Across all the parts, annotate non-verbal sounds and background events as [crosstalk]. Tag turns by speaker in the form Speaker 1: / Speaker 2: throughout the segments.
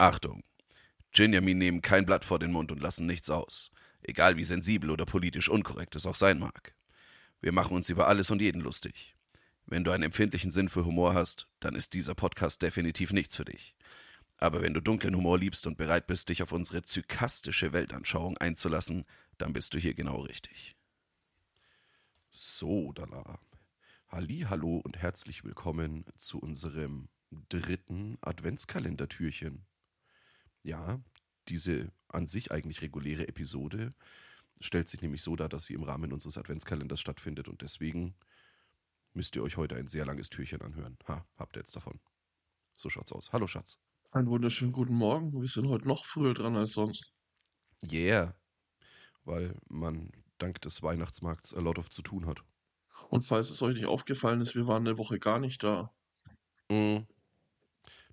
Speaker 1: Achtung! Ginjamin nehmen kein Blatt vor den Mund und lassen nichts aus. Egal wie sensibel oder politisch unkorrekt es auch sein mag. Wir machen uns über alles und jeden lustig. Wenn du einen empfindlichen Sinn für Humor hast, dann ist dieser Podcast definitiv nichts für dich. Aber wenn du dunklen Humor liebst und bereit bist, dich auf unsere zykastische Weltanschauung einzulassen, dann bist du hier genau richtig. So, Dala. Halli, hallo und herzlich willkommen zu unserem dritten Adventskalendertürchen. Ja, diese an sich eigentlich reguläre Episode stellt sich nämlich so dar, dass sie im Rahmen unseres Adventskalenders stattfindet und deswegen müsst ihr euch heute ein sehr langes Türchen anhören. Ha, habt ihr jetzt davon. So schaut's aus. Hallo Schatz.
Speaker 2: Einen wunderschönen guten Morgen. Wir sind heute noch früher dran als sonst.
Speaker 1: Yeah. Weil man dank des Weihnachtsmarkts a lot of zu tun hat.
Speaker 2: Und falls es euch nicht aufgefallen ist, wir waren eine Woche gar nicht da.
Speaker 1: Mm.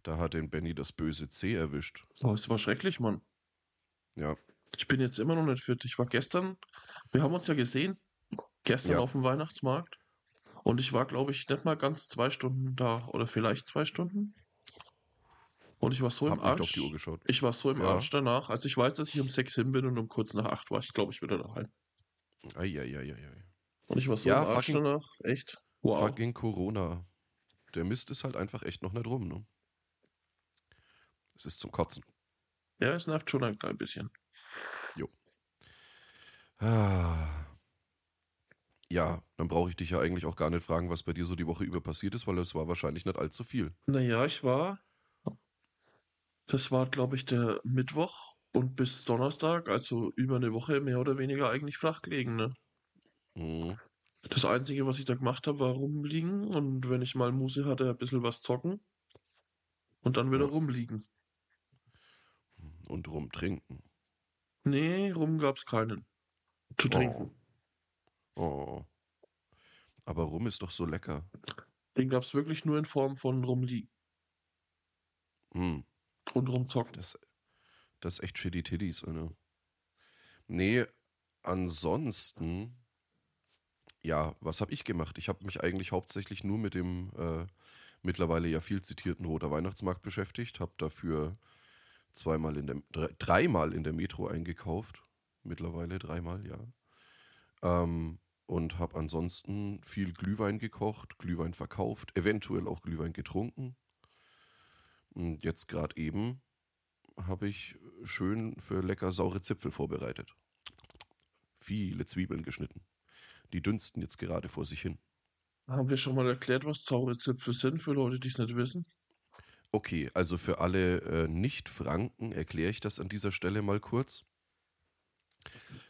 Speaker 1: Da hat den Benny das böse C erwischt.
Speaker 2: Oh, es war schrecklich, Mann.
Speaker 1: Ja.
Speaker 2: Ich bin jetzt immer noch nicht fit. Ich war gestern, wir haben uns ja gesehen, gestern
Speaker 1: Ja.
Speaker 2: auf dem Weihnachtsmarkt. Und ich war, glaube ich, nicht mal ganz zwei Stunden da. Oder vielleicht zwei Stunden. Und ich war so
Speaker 1: Hab
Speaker 2: im Arsch.
Speaker 1: die Uhr geschaut.
Speaker 2: Ich war so im
Speaker 1: Ja.
Speaker 2: Arsch danach. Also ich weiß, dass ich um sechs hin bin und um kurz nach acht war ich, glaube ich, wieder daheim.
Speaker 1: Eieieiei.
Speaker 2: Und ich war so
Speaker 1: Ja,
Speaker 2: im Arsch
Speaker 1: fucking-
Speaker 2: danach. Echt. Wow.
Speaker 1: Fucking Corona. Der Mist ist halt einfach echt noch nicht rum, ne? Es ist zum Kotzen.
Speaker 2: Ja, es nervt schon ein klein bisschen.
Speaker 1: Ah. Ja, dann brauche ich dich ja eigentlich auch gar nicht fragen, was bei dir so die Woche über passiert ist, weil es war wahrscheinlich nicht allzu viel.
Speaker 2: Naja, ich war. Das war, glaube ich, der Mittwoch und bis Donnerstag, also über eine Woche mehr oder weniger eigentlich flach gelegen. Ne?
Speaker 1: Mhm.
Speaker 2: Das Einzige, was ich da gemacht habe, war rumliegen und wenn ich mal Muße hatte, ein bisschen was zocken und dann wieder
Speaker 1: Ja.
Speaker 2: rumliegen.
Speaker 1: Und rumtrinken.
Speaker 2: Nee, rum gab's keinen. Zu trinken.
Speaker 1: Oh. Aber rum ist doch so lecker.
Speaker 2: Den gab's wirklich nur in Form von rumliegen
Speaker 1: Hm.
Speaker 2: und rumzocken.
Speaker 1: Das, das ist echt shitty Titties, Alter. Nee, ansonsten, ja, was habe ich gemacht? Ich habe mich eigentlich hauptsächlich nur mit dem äh, mittlerweile ja viel zitierten Roter Weihnachtsmarkt beschäftigt, habe dafür zweimal in der, drei, dreimal in der Metro eingekauft. Mittlerweile dreimal, ja. Ähm, und habe ansonsten viel Glühwein gekocht, Glühwein verkauft, eventuell auch Glühwein getrunken. Und jetzt gerade eben habe ich schön für lecker saure Zipfel vorbereitet. Viele Zwiebeln geschnitten. Die dünsten jetzt gerade vor sich hin.
Speaker 2: Haben wir schon mal erklärt, was saure Zipfel sind, für Leute, die es nicht wissen?
Speaker 1: Okay, also für alle äh, Nicht-Franken erkläre ich das an dieser Stelle mal kurz.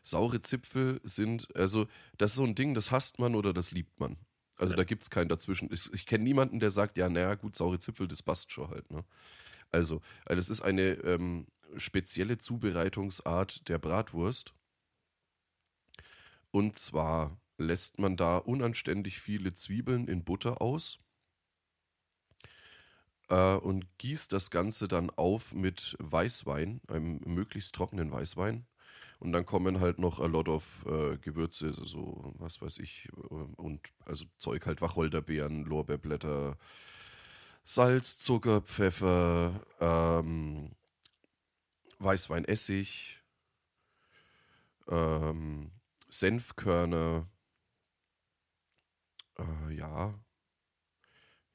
Speaker 1: Saure Zipfel sind, also das ist so ein Ding, das hasst man oder das liebt man. Also
Speaker 2: Ja.
Speaker 1: da gibt es keinen dazwischen. Ich, ich kenne niemanden, der sagt, ja, naja, gut, saure Zipfel, das passt schon halt. Ne? Also, äh, das ist eine ähm, spezielle Zubereitungsart der Bratwurst. Und zwar lässt man da unanständig viele Zwiebeln in Butter aus äh, und gießt das Ganze dann auf mit Weißwein, einem möglichst trockenen Weißwein. Und dann kommen halt noch a lot of äh, Gewürze, so was weiß ich, äh, und also Zeug halt Wacholderbeeren, Lorbeerblätter, Salz, Zucker, Pfeffer, ähm, Weißweinessig, ähm, Senfkörner, äh, ja.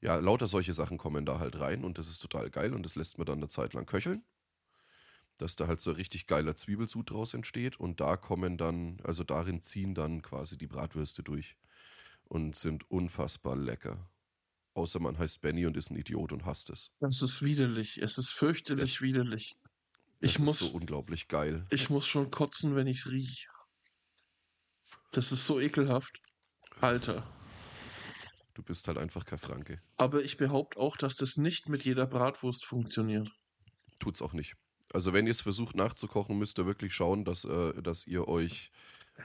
Speaker 1: Ja, lauter solche Sachen kommen da halt rein und das ist total geil und das lässt man dann eine Zeit lang köcheln, dass da halt so ein richtig geiler Zwiebelsud draus entsteht und da kommen dann, also darin ziehen dann quasi die Bratwürste durch und sind unfassbar lecker. Außer man heißt Benny und ist ein Idiot und hasst es.
Speaker 2: Das ist widerlich. Es ist fürchterlich widerlich.
Speaker 1: Das
Speaker 2: Ich
Speaker 1: ist
Speaker 2: muss,
Speaker 1: so unglaublich geil.
Speaker 2: ich muss schon kotzen, wenn ich rieche. Das ist so ekelhaft. Alter.
Speaker 1: Du bist halt einfach kein Franke.
Speaker 2: Aber ich behaupte auch, dass das nicht mit jeder Bratwurst funktioniert.
Speaker 1: Tut's auch nicht. Also wenn ihr es versucht nachzukochen, müsst ihr wirklich schauen, dass, äh, dass ihr euch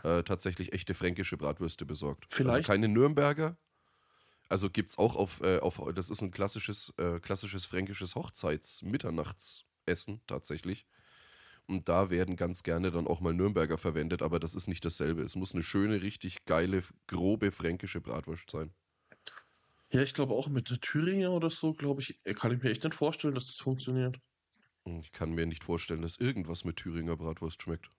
Speaker 1: äh, tatsächlich echte fränkische Bratwürste besorgt. Also
Speaker 2: Vielleicht-
Speaker 1: keine Nürnberger. Also gibt's auch auf, äh, auf das ist ein klassisches, äh, klassisches fränkisches Hochzeits-Mitternachtsessen tatsächlich. Und da werden ganz gerne dann auch mal Nürnberger verwendet, aber das ist nicht dasselbe. Es muss eine schöne, richtig geile, grobe fränkische Bratwurst sein.
Speaker 2: Ja, ich glaube auch mit der Thüringer oder so, glaube ich, kann ich mir echt nicht vorstellen, dass das funktioniert.
Speaker 1: Ich kann mir nicht vorstellen, dass irgendwas mit Thüringer Bratwurst schmeckt.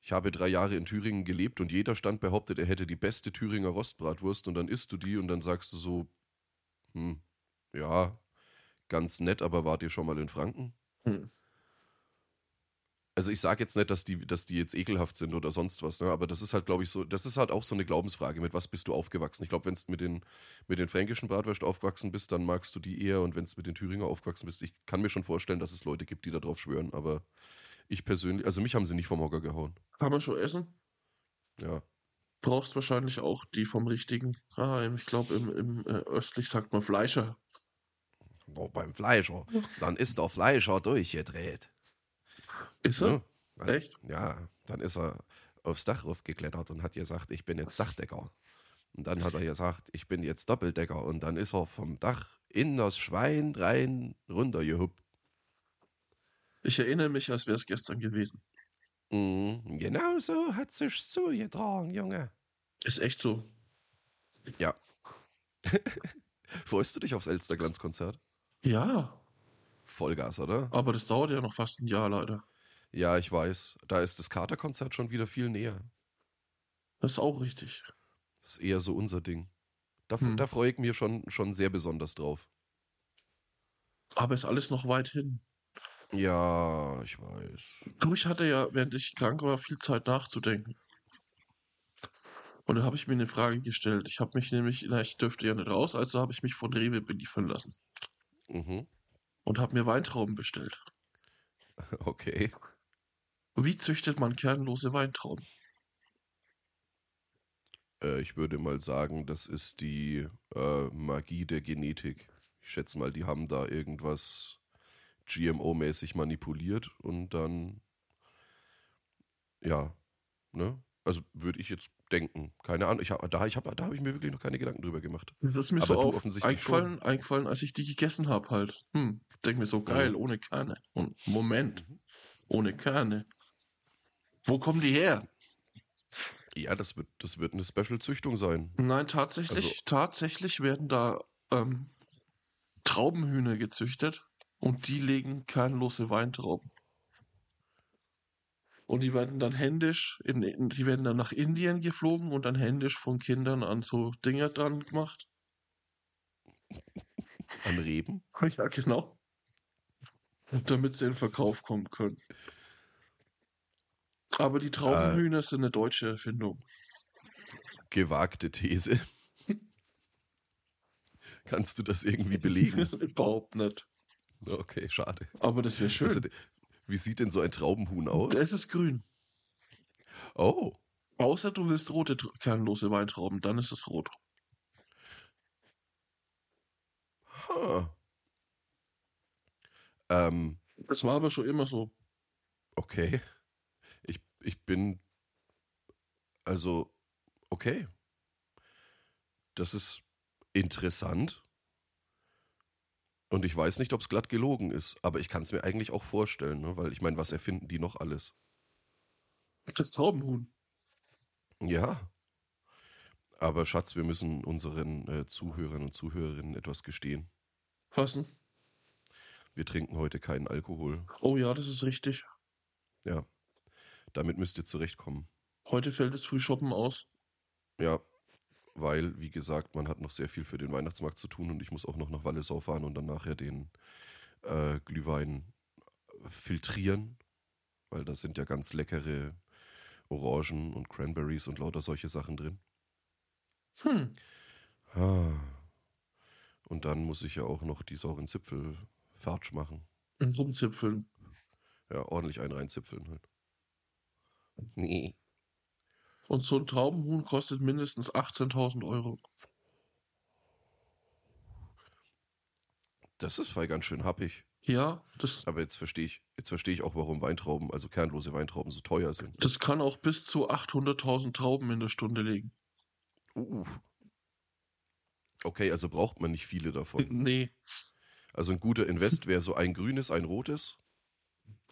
Speaker 1: Ich habe drei Jahre in Thüringen gelebt und jeder Stand behauptet, er hätte die beste Thüringer Rostbratwurst und dann isst du die und dann sagst du so, hm, ja, ganz nett, aber wart ihr schon mal in Franken?
Speaker 2: Hm.
Speaker 1: Also ich sage jetzt nicht, dass die, dass die jetzt ekelhaft sind oder sonst was, ne? aber das ist halt, glaube ich, so, das ist halt auch so eine Glaubensfrage, mit was bist du aufgewachsen? Ich glaube, wenn du mit den, mit den fränkischen Bratwurst aufgewachsen bist, dann magst du die eher und wenn du mit den Thüringer aufgewachsen bist, ich kann mir schon vorstellen, dass es Leute gibt, die darauf schwören, aber ich persönlich, also mich haben sie nicht vom Hocker gehauen.
Speaker 2: Kann man schon essen?
Speaker 1: Ja.
Speaker 2: Brauchst wahrscheinlich auch die vom richtigen. Ah, ich glaube, im, im äh, östlich sagt man Fleischer.
Speaker 1: Oh, beim Fleischer. Dann ist der Fleischer durchgedreht.
Speaker 2: Ist er?
Speaker 1: Ne?
Speaker 2: Echt?
Speaker 1: Ja, dann ist er aufs Dach raufgeklettert und hat gesagt, ich bin jetzt Dachdecker. Und dann hat er gesagt, ich bin jetzt Doppeldecker. Und dann ist er vom Dach in das Schwein rein runtergehuppt.
Speaker 2: Ich erinnere mich, als wäre es gestern gewesen.
Speaker 1: Mhm, genau so hat sich's zugetragen, Junge.
Speaker 2: Ist echt so.
Speaker 1: Ja. [laughs] Freust du dich aufs Elsterglanzkonzert?
Speaker 2: Ja,
Speaker 1: Vollgas, oder?
Speaker 2: aber das dauert ja noch fast ein Jahr leider.
Speaker 1: Ja, ich weiß. Da ist das Katerkonzert schon wieder viel näher.
Speaker 2: Das ist auch richtig.
Speaker 1: Das ist eher so unser Ding. Da,
Speaker 2: Hm.
Speaker 1: da freue ich mich schon, schon sehr besonders drauf.
Speaker 2: Aber ist alles noch weit hin.
Speaker 1: Ja, ich weiß.
Speaker 2: Du, ich hatte ja, während ich krank war, viel Zeit nachzudenken. Und da habe ich mir eine Frage gestellt. Ich habe mich nämlich, na, ich dürfte ja nicht raus, also habe ich mich von Rewe beliefern lassen
Speaker 1: Mhm.
Speaker 2: Und habe mir Weintrauben bestellt. [laughs]
Speaker 1: Okay.
Speaker 2: Wie züchtet man kernlose Weintrauben?
Speaker 1: Äh, ich würde mal sagen, das ist die äh, Magie der Genetik. Ich schätze mal, die haben da irgendwas GMO-mäßig manipuliert und dann, ja, ne? Also würde ich jetzt denken. Keine Ahnung. Ich hab, da ich hab, da habe ich mir wirklich noch keine Gedanken drüber gemacht.
Speaker 2: Das ist mir
Speaker 1: Aber
Speaker 2: so auf, eingefallen, eingefallen, als ich die gegessen habe halt. Hm, denk mir so geil, ohne Kerne. Und Moment,
Speaker 1: Mhm.
Speaker 2: ohne Kerne. Wo kommen die her?
Speaker 1: Ja, das wird, das wird eine Special-Züchtung sein.
Speaker 2: Nein, tatsächlich,
Speaker 1: Also-
Speaker 2: tatsächlich werden da ähm, Traubenhühner gezüchtet und die legen kernlose Weintrauben. Und die werden dann händisch, in, in, die werden dann nach Indien geflogen und dann händisch von Kindern an so Dinger dran gemacht.
Speaker 1: An Reben. [laughs]
Speaker 2: Ja, genau. Und damit sie in den Verkauf kommen können. Aber die Traubenhühner sind eine deutsche Erfindung.
Speaker 1: Gewagte These. Kannst du das irgendwie [laughs] belegen?
Speaker 2: Überhaupt nicht.
Speaker 1: Okay, schade.
Speaker 2: Aber das wäre schön.
Speaker 1: Also, wie sieht denn so ein Traubenhuhn aus?
Speaker 2: Es ist grün.
Speaker 1: Oh,
Speaker 2: Außer du willst rote kernlose Weintrauben, dann ist es rot.
Speaker 1: huh. Ähm,
Speaker 2: Das war aber schon immer so.
Speaker 1: okay. Ich, ich bin. Also, okay. Das ist interessant. Und ich weiß nicht, ob es glatt gelogen ist, aber ich kann es mir eigentlich auch vorstellen, ne? weil ich meine, was erfinden die noch alles?
Speaker 2: Das Traubenhuhn.
Speaker 1: Ja. Aber Schatz, wir müssen unseren äh, Zuhörern und Zuhörerinnen etwas gestehen.
Speaker 2: Was denn?
Speaker 1: Wir trinken heute keinen Alkohol.
Speaker 2: Oh ja, das ist richtig.
Speaker 1: Ja. Damit müsst ihr zurechtkommen.
Speaker 2: Heute fällt das Frühshoppen aus.
Speaker 1: Ja. Weil, wie gesagt, man hat noch sehr viel für den Weihnachtsmarkt zu tun und ich muss auch noch nach Wallisau fahren und dann nachher den äh, Glühwein filtrieren. Weil da sind ja ganz leckere Orangen und Cranberries und lauter solche Sachen drin.
Speaker 2: Hm.
Speaker 1: Ah. Und dann muss ich ja auch noch die sauren Zipfel Fatsch machen.
Speaker 2: Und rumzipfeln.
Speaker 1: Ja, ordentlich einen reinzipfeln halt. Nee.
Speaker 2: Und so ein Traubenhuhn kostet mindestens 18.000 Euro.
Speaker 1: Das ist voll ganz schön happig.
Speaker 2: Ja, das,
Speaker 1: Aber jetzt verstehe ich, jetzt verstehe ich auch, warum Weintrauben, also kernlose Weintrauben, so teuer sind.
Speaker 2: das kann auch bis zu 800.000 Trauben in der Stunde legen.
Speaker 1: Uh. Okay, also braucht man nicht viele davon. [laughs]
Speaker 2: Nee.
Speaker 1: Also ein guter Invest wäre so ein grünes, ein rotes.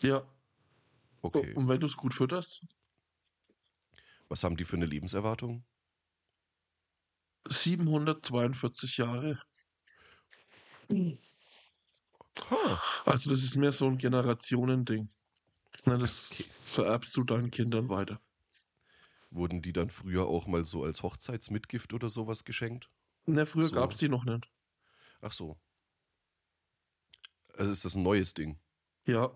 Speaker 2: Ja.
Speaker 1: Okay.
Speaker 2: Und wenn du es gut fütterst,
Speaker 1: Was haben die für eine Lebenserwartung?
Speaker 2: 742 Jahre. Also das ist mehr so ein Generationending. Na, das
Speaker 1: Okay.
Speaker 2: vererbst du deinen Kindern weiter.
Speaker 1: Wurden die dann früher auch mal so als Hochzeitsmitgift oder sowas geschenkt?
Speaker 2: Na, früher
Speaker 1: So.
Speaker 2: gab es die noch nicht.
Speaker 1: Ach so. Also ist das ein neues Ding?
Speaker 2: Ja,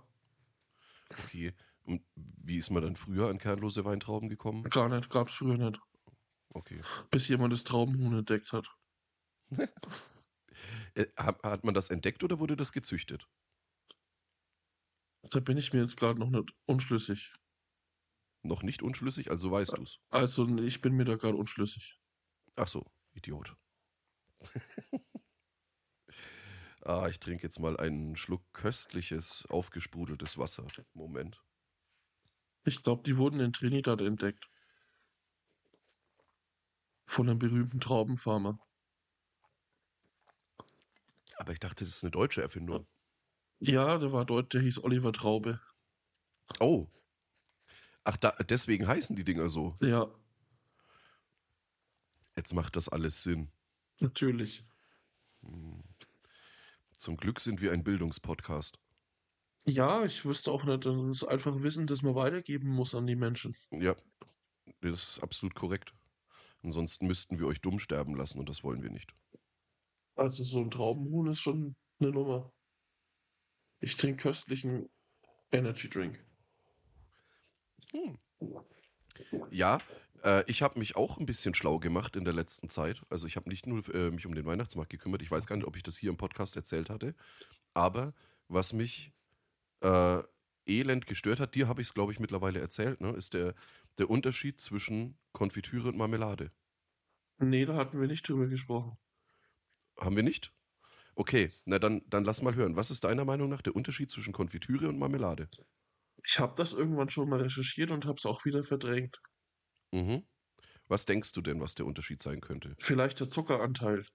Speaker 1: Okay. Und wie ist man dann früher an kernlose Weintrauben gekommen?
Speaker 2: gar nicht, gab es früher nicht.
Speaker 1: Okay.
Speaker 2: Bis jemand das Traubenhuhn entdeckt hat. [laughs]
Speaker 1: Äh, hat, hat man das entdeckt oder wurde das gezüchtet?
Speaker 2: Da bin ich mir jetzt gerade noch nicht unschlüssig.
Speaker 1: Noch nicht unschlüssig, also weißt du's.
Speaker 2: Also ich bin mir da gerade unschlüssig.
Speaker 1: Ach so, Idiot. [laughs] ah, ich trinke jetzt mal einen Schluck köstliches, aufgesprudeltes Wasser. Moment.
Speaker 2: Ich glaube, die wurden in Trinidad entdeckt. Von einem berühmten Traubenfarmer.
Speaker 1: Aber ich dachte, das ist eine deutsche Erfindung.
Speaker 2: Ja, der war dort, der hieß Oliver Traube.
Speaker 1: Oh. Ach, da, deswegen heißen die Dinger so.
Speaker 2: Ja,
Speaker 1: Jetzt macht das alles Sinn.
Speaker 2: natürlich.
Speaker 1: Zum Glück sind wir ein Bildungspodcast.
Speaker 2: Ja, ich wüsste auch nicht, das ist einfach Wissen, das man weitergeben muss an die Menschen.
Speaker 1: Ja, das ist absolut korrekt. Ansonsten müssten wir euch dumm sterben lassen und das wollen wir nicht.
Speaker 2: Also so ein Traubenhuhn ist schon eine Nummer. Ich trinke köstlichen Energy Drink.
Speaker 1: Ja, äh, ich habe mich auch ein bisschen schlau gemacht in der letzten Zeit. Also ich habe nicht nur äh, mich um den Weihnachtsmarkt gekümmert. Ich weiß gar nicht, ob ich das hier im Podcast erzählt hatte. Aber was mich äh, elend gestört hat, dir habe ich es, glaube ich, mittlerweile erzählt, ne, ist der, der Unterschied zwischen Konfitüre und Marmelade.
Speaker 2: Nee, da hatten wir nicht drüber gesprochen.
Speaker 1: Haben wir nicht? Okay, na dann, dann lass mal hören. Was ist deiner Meinung nach der Unterschied zwischen Konfitüre und Marmelade?
Speaker 2: Ich habe das irgendwann schon mal recherchiert und habe es auch wieder verdrängt.
Speaker 1: Mhm. Was denkst du denn, was der Unterschied sein könnte?
Speaker 2: Vielleicht der Zuckeranteil.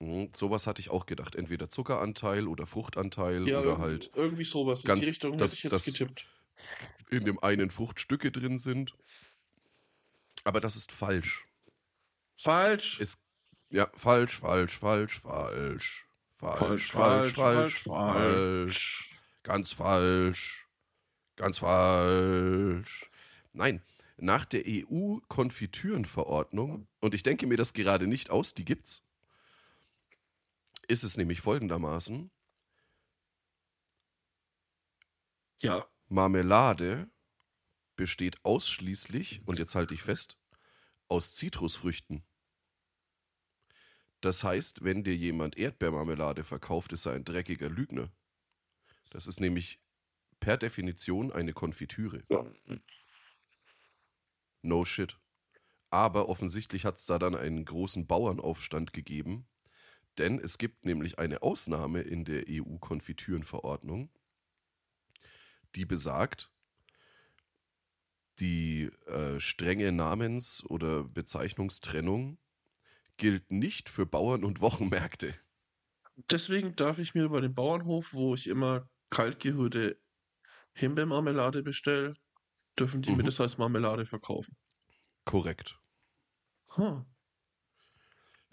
Speaker 1: Mhm, sowas hatte ich auch gedacht. Entweder Zuckeranteil oder Fruchtanteil
Speaker 2: Ja,
Speaker 1: oder halt
Speaker 2: irgendwie sowas. In
Speaker 1: ganz-
Speaker 2: die Richtung
Speaker 1: das-
Speaker 2: hätte ich jetzt getippt.
Speaker 1: in dem einen Fruchtstücke drin sind. Aber das ist falsch.
Speaker 2: Falsch.
Speaker 1: Es, ja, falsch, falsch, falsch, falsch. Falsch,
Speaker 2: Falsch,
Speaker 1: falsch, falsch, falsch. Ganz falsch. Ganz falsch. Nein, nach der EU-Konfitürenverordnung, und ich denke mir das gerade nicht aus, die gibt's, ist es nämlich folgendermaßen:
Speaker 2: Ja.
Speaker 1: Marmelade besteht ausschließlich, und jetzt halte ich fest, aus Zitrusfrüchten. Das heißt, wenn dir jemand Erdbeermarmelade verkauft, ist er ein dreckiger Lügner. Das ist nämlich per Definition eine Konfitüre. No shit. Aber offensichtlich hat es da dann einen großen Bauernaufstand gegeben, denn es gibt nämlich eine Ausnahme in der EU-Konfitürenverordnung, die besagt, die äh, strenge Namens- oder Bezeichnungstrennung gilt nicht für Bauern und Wochenmärkte.
Speaker 2: Deswegen darf ich mir bei dem Bauernhof, wo ich immer kaltgerührte Himbeermarmelade bestelle, dürfen die mir
Speaker 1: Mhm.
Speaker 2: das als Marmelade verkaufen.
Speaker 1: Korrekt.
Speaker 2: Huh.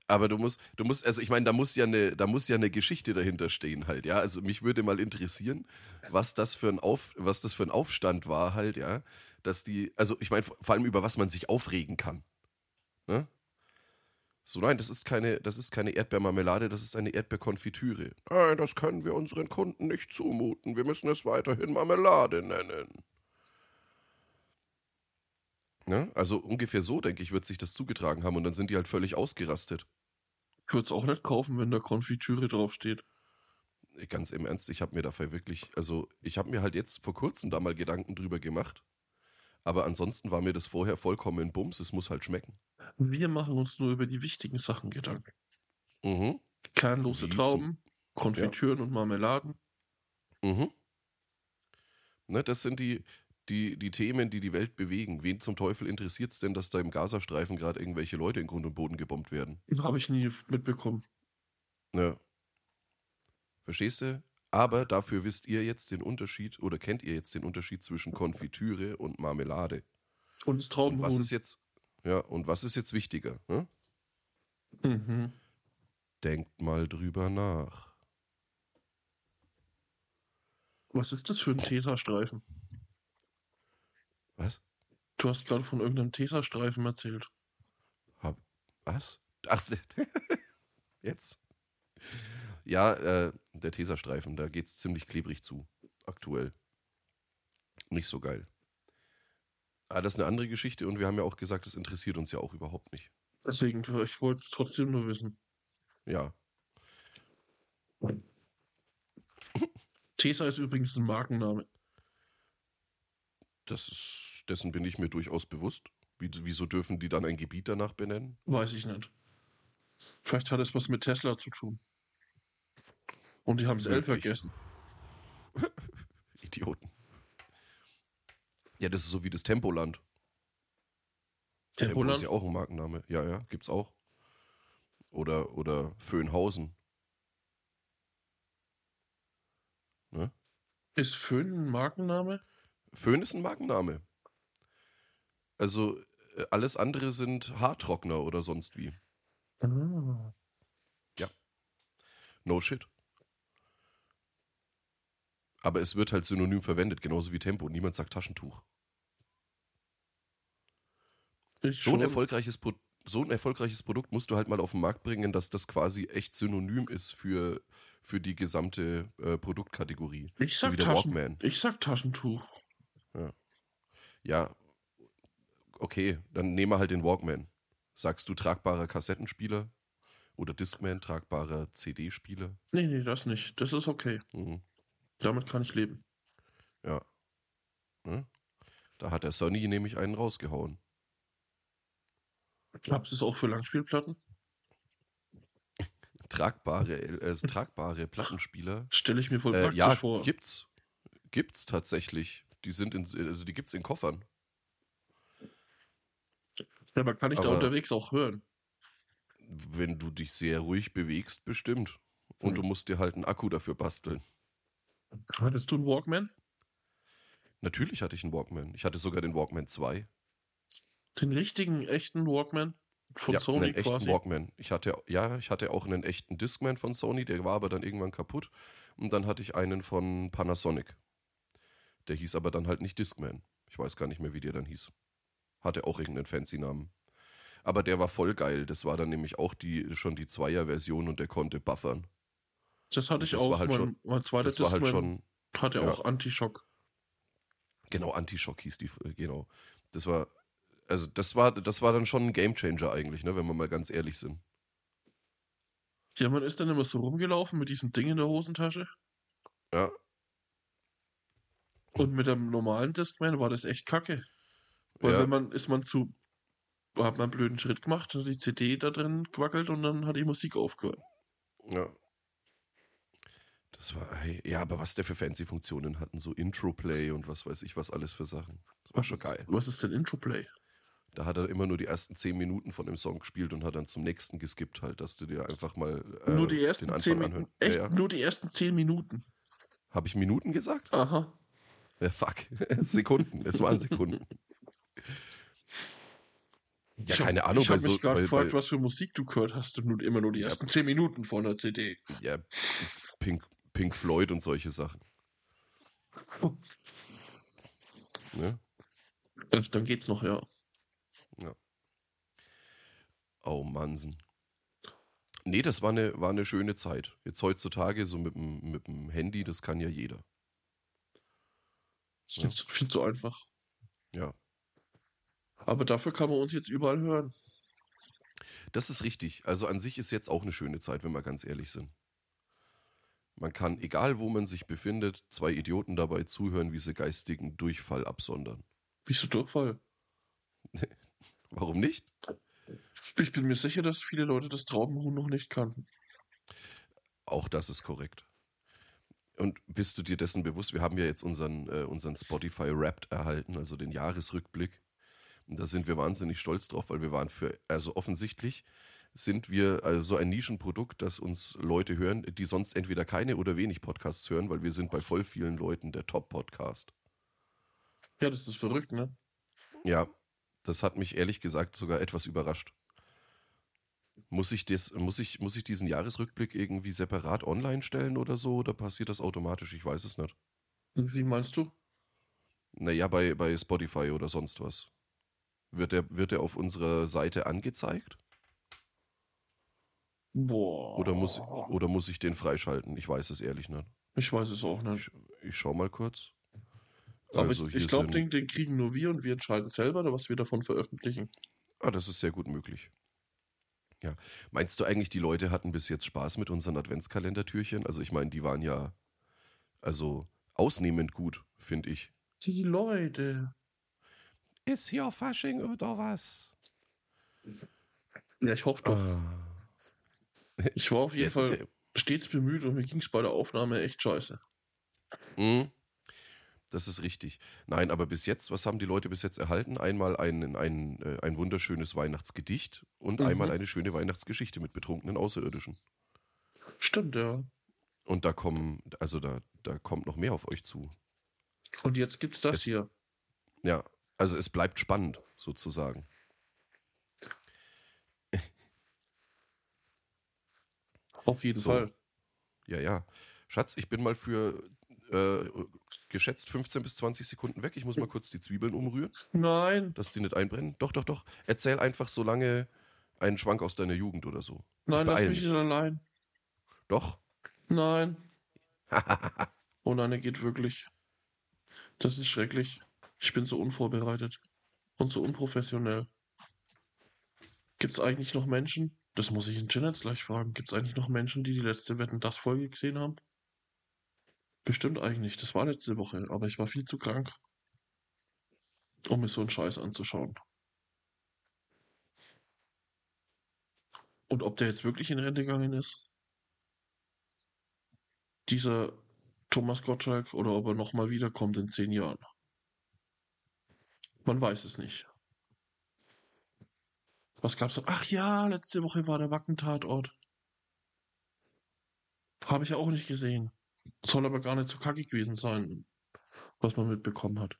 Speaker 1: Aber du musst, du musst, also ich meine, da muss ja eine, da muss ja eine Geschichte dahinter stehen halt, ja. Also mich würde mal interessieren, was das für ein Auf, was das für ein Aufstand war halt, ja, dass die, also ich meine, vor allem über was man sich aufregen kann. Ne? So, nein, das ist keine, das ist keine Erdbeermarmelade, das ist eine Erdbeerkonfitüre. Nein, das können wir unseren Kunden nicht zumuten. Wir müssen es weiterhin Marmelade nennen. Ne? Also ungefähr so, denke ich, wird sich das zugetragen haben und dann sind die halt völlig ausgerastet.
Speaker 2: Ich würde es auch nicht kaufen, wenn da Konfitüre draufsteht.
Speaker 1: Ganz im Ernst, ich habe mir dafür wirklich, also ich habe mir halt jetzt vor kurzem da mal Gedanken drüber gemacht. Aber ansonsten war mir das vorher vollkommen Bums, es muss halt schmecken.
Speaker 2: Wir machen uns nur über die wichtigen Sachen Gedanken.
Speaker 1: Mhm.
Speaker 2: Kernlose Trauben, Konfitüren und Marmeladen.
Speaker 1: Mhm. Ne, das sind die, die, die Themen, die die Welt bewegen. Wen zum Teufel interessiert es denn, dass da im Gazastreifen gerade irgendwelche Leute in Grund und Boden gebombt werden?
Speaker 2: Habe ich nie mitbekommen.
Speaker 1: Ne. Verstehst du? Aber dafür wisst ihr jetzt den Unterschied oder kennt ihr jetzt den Unterschied zwischen Konfitüre und Marmelade.
Speaker 2: Und das
Speaker 1: Und
Speaker 2: Traubenhuhn.
Speaker 1: was ist jetzt, ja, und was ist jetzt wichtiger? Ne?
Speaker 2: Mhm.
Speaker 1: Denkt mal drüber nach.
Speaker 2: Was ist das für ein Tesastreifen?
Speaker 1: Was?
Speaker 2: Du hast gerade von irgendeinem Tesastreifen erzählt.
Speaker 1: Hab, was? Ach, [laughs] jetzt? Ja, äh, der Tesastreifen, da geht's ziemlich klebrig zu. Aktuell. Nicht so geil. Aber das ist eine andere Geschichte und wir haben ja auch gesagt, das interessiert uns ja auch überhaupt nicht.
Speaker 2: Deswegen, ich wollte es trotzdem nur wissen.
Speaker 1: Ja.
Speaker 2: Tesa ist übrigens ein Markenname.
Speaker 1: Das ist, dessen bin ich mir durchaus bewusst. Wie, wieso dürfen die dann ein Gebiet danach benennen?
Speaker 2: Weiß ich nicht. Vielleicht hat es was mit Tesla zu tun. Und die haben es L vergessen. [laughs]
Speaker 1: Idioten. Ja, das ist so wie das Tempoland. Tempo
Speaker 2: Tempoland?
Speaker 1: ist ja auch ein Markenname. Ja, ja, gibt's auch. Oder, oder Föhnhausen. Ne?
Speaker 2: Ist Föhn ein Markenname?
Speaker 1: Föhn ist ein Markenname. Also äh, alles andere sind Haartrockner oder sonst wie.
Speaker 2: Ah.
Speaker 1: No shit. Aber es wird halt synonym verwendet, genauso wie Tempo. Niemand sagt Taschentuch.
Speaker 2: Ich
Speaker 1: So ein, erfolgreiches Pro so ein erfolgreiches Produkt musst du halt mal auf den Markt bringen, dass das quasi echt synonym ist für, für die gesamte äh, Produktkategorie.
Speaker 2: Ich
Speaker 1: so
Speaker 2: sag,
Speaker 1: der
Speaker 2: Taschen, ich sag Taschentuch.
Speaker 1: Ja, okay, dann nehmen wir halt den Walkman. Sagst du tragbarer Kassettenspieler oder Discman, tragbarer CD-Spieler?
Speaker 2: Nee, nee, das nicht. Das ist okay.
Speaker 1: Mhm.
Speaker 2: Damit kann ich leben.
Speaker 1: Ja. Ne? Da hat der Sony nämlich einen rausgehauen.
Speaker 2: Gab es auch für Langspielplatten? [laughs]
Speaker 1: Tragbare, äh, tragbare Plattenspieler.
Speaker 2: Stelle ich mir voll
Speaker 1: Äh,
Speaker 2: praktisch
Speaker 1: ja,
Speaker 2: vor.
Speaker 1: gibt's. Gibt's tatsächlich. Die sind in, also die gibt's in Koffern.
Speaker 2: Ja, man kann ich da
Speaker 1: aber-
Speaker 2: unterwegs auch hören.
Speaker 1: Wenn du dich sehr ruhig bewegst, bestimmt. Und
Speaker 2: Hm.
Speaker 1: du musst dir halt einen Akku dafür basteln.
Speaker 2: Hattest du einen Walkman?
Speaker 1: Natürlich hatte ich einen Walkman. Ich hatte sogar den Walkman 2.
Speaker 2: Den richtigen, echten Walkman? Von
Speaker 1: ja,
Speaker 2: Sony
Speaker 1: einen echten
Speaker 2: quasi?
Speaker 1: Walkman. Ich hatte, ja, ich hatte auch einen echten Discman von Sony, der war aber dann irgendwann kaputt. Und dann hatte ich einen von Panasonic. Der hieß aber dann halt nicht Discman. Ich weiß gar nicht mehr, wie der dann hieß. Hatte auch irgendeinen fancy Namen. Aber der war voll geil. Das war dann nämlich auch die, schon die Zweier-Version und der konnte buffern.
Speaker 2: Das hatte ich
Speaker 1: Das
Speaker 2: auch.
Speaker 1: war halt
Speaker 2: mein,
Speaker 1: schon-
Speaker 2: mein zweiter
Speaker 1: Das war halt
Speaker 2: Discman
Speaker 1: schon,
Speaker 2: hatte
Speaker 1: ja.
Speaker 2: auch Anti-Schock.
Speaker 1: genau, Anti-Shock hieß die, äh, genau. Das war, also das war, das war dann schon ein Gamechanger eigentlich, ne, wenn wir mal ganz ehrlich sind.
Speaker 2: Ja, man ist dann immer so rumgelaufen mit diesem Ding in der Hosentasche.
Speaker 1: Ja,
Speaker 2: Und mit dem normalen Discman war das echt kacke. Weil
Speaker 1: Ja.
Speaker 2: wenn man, ist man zu, hat man einen blöden Schritt gemacht, hat die CD da drin gewackelt und dann hat die Musik aufgehört.
Speaker 1: Ja. Das war, ja, aber was der für fancy Funktionen hatten, so Intro-Play und was weiß ich, was alles für Sachen. Das war schon
Speaker 2: ist,
Speaker 1: geil.
Speaker 2: Was ist denn Introplay?
Speaker 1: Da hat er immer nur die ersten zehn Minuten von dem Song gespielt und hat dann zum nächsten geskippt, halt, dass du dir einfach mal äh,
Speaker 2: nur die
Speaker 1: den
Speaker 2: ersten
Speaker 1: Anfang
Speaker 2: zehn
Speaker 1: anhören.
Speaker 2: Minuten. Echt?
Speaker 1: Ja, ja.
Speaker 2: Nur die ersten zehn Minuten.
Speaker 1: Habe ich Minuten gesagt?
Speaker 2: Aha.
Speaker 1: Ja, fuck. [laughs] Sekunden. Es waren Sekunden. Ja,
Speaker 2: ich hab-
Speaker 1: keine Ahnung,
Speaker 2: Ich habe
Speaker 1: so,
Speaker 2: mich gerade gefragt,
Speaker 1: bei,
Speaker 2: was für Musik du gehört hast und nur, immer nur die
Speaker 1: Ja.
Speaker 2: ersten zehn Minuten von der CD.
Speaker 1: ja, Pink, Pink Floyd und solche Sachen. [laughs] Ne?
Speaker 2: Äh, Dann geht's noch, ja.
Speaker 1: Oh Mansen. Nee, das war eine, war eine schöne Zeit. Jetzt heutzutage so mit dem, mit dem Handy, das kann ja jeder.
Speaker 2: Ist viel, zu, viel zu einfach.
Speaker 1: Ja.
Speaker 2: Aber dafür kann man uns jetzt überall hören.
Speaker 1: Das ist richtig. Also an sich ist jetzt auch eine schöne Zeit, wenn wir ganz ehrlich sind. Man kann, egal wo man sich befindet, zwei Idioten dabei zuhören, wie sie geistigen Durchfall absondern.
Speaker 2: Wieso Durchfall? [laughs]
Speaker 1: Warum nicht?
Speaker 2: Ich bin mir sicher, dass viele Leute das Traubenhuhn noch nicht kannten.
Speaker 1: Auch das ist korrekt. Und bist du dir dessen bewusst? Wir haben ja jetzt unseren, äh, unseren Spotify Wrapped erhalten, also den Jahresrückblick. Und da sind wir wahnsinnig stolz drauf, weil wir waren für, also offensichtlich sind wir also so ein Nischenprodukt, dass uns Leute hören, die sonst entweder keine oder wenig Podcasts hören, weil wir sind bei voll vielen Leuten der Top-Podcast.
Speaker 2: Ja, das ist verrückt, ne?
Speaker 1: Ja, das hat mich ehrlich gesagt sogar etwas überrascht. Muss ich, das, muss, ich, muss ich diesen Jahresrückblick irgendwie separat online stellen oder so? Oder passiert das automatisch? Ich weiß es nicht.
Speaker 2: Wie meinst du?
Speaker 1: Naja, bei, bei Spotify oder sonst was. Wird der, wird der auf unserer Seite angezeigt?
Speaker 2: Boah.
Speaker 1: Oder muss, oder muss ich den freischalten? Ich weiß es ehrlich nicht.
Speaker 2: Ich weiß es auch nicht.
Speaker 1: Ich, ich schau mal kurz.
Speaker 2: Aber
Speaker 1: Also
Speaker 2: ich, ich glaube, den, den kriegen nur wir und wir entscheiden selber, was wir davon veröffentlichen.
Speaker 1: Ah, das ist sehr gut möglich. Ja. Meinst du eigentlich, die Leute hatten bis jetzt Spaß mit unseren Adventskalendertürchen? Also ich meine, die waren ja also ausnehmend gut, finde ich.
Speaker 2: Die Leute.
Speaker 1: Ist hier Fasching oder was?
Speaker 2: Ja, ich hoffe doch.
Speaker 1: Ah.
Speaker 2: Ich war auf jeden Fall
Speaker 1: ja-
Speaker 2: stets bemüht und mir ging es bei der Aufnahme echt scheiße.
Speaker 1: Mhm. Das ist richtig. Nein, aber bis jetzt, was haben die Leute bis jetzt erhalten? Einmal ein, ein, äh, ein wunderschönes Weihnachtsgedicht und
Speaker 2: Mhm.
Speaker 1: einmal eine schöne Weihnachtsgeschichte mit betrunkenen Außerirdischen.
Speaker 2: Stimmt, ja.
Speaker 1: Und da kommen, also da, da kommt noch mehr auf euch zu.
Speaker 2: Und jetzt gibt's das
Speaker 1: Es-
Speaker 2: hier.
Speaker 1: Ja, also es bleibt spannend, sozusagen.
Speaker 2: Auf jeden
Speaker 1: So.
Speaker 2: Fall.
Speaker 1: Ja, ja. Schatz, ich bin mal für äh, geschätzt 15 bis 20 Sekunden weg. Ich muss mal kurz die Zwiebeln umrühren,
Speaker 2: Nein,
Speaker 1: dass die nicht einbrennen. Doch, doch, doch. Erzähl einfach so lange einen Schwank aus deiner Jugend oder so.
Speaker 2: nein, lass mich nicht allein.
Speaker 1: Doch.
Speaker 2: Nein. [laughs] oh nein, er geht wirklich. Das ist schrecklich. Ich bin so unvorbereitet und so unprofessionell. Gibt's eigentlich noch Menschen? Das muss ich in Jeanette gleich fragen. Gibt's eigentlich noch Menschen, die die letzte Wetten das Folge gesehen haben? Bestimmt eigentlich. Das war letzte Woche, aber ich war viel zu krank, um mir so einen Scheiß anzuschauen. Und ob der jetzt wirklich in Rente gegangen ist? Dieser Thomas Gottschalk oder ob er nochmal wiederkommt in zehn Jahren. Man weiß es nicht. Was gab's? Ach ja, letzte Woche war der Wacken-Tatort. Habe ich ja auch nicht gesehen. Soll aber gar nicht so kackig gewesen sein, was man mitbekommen hat.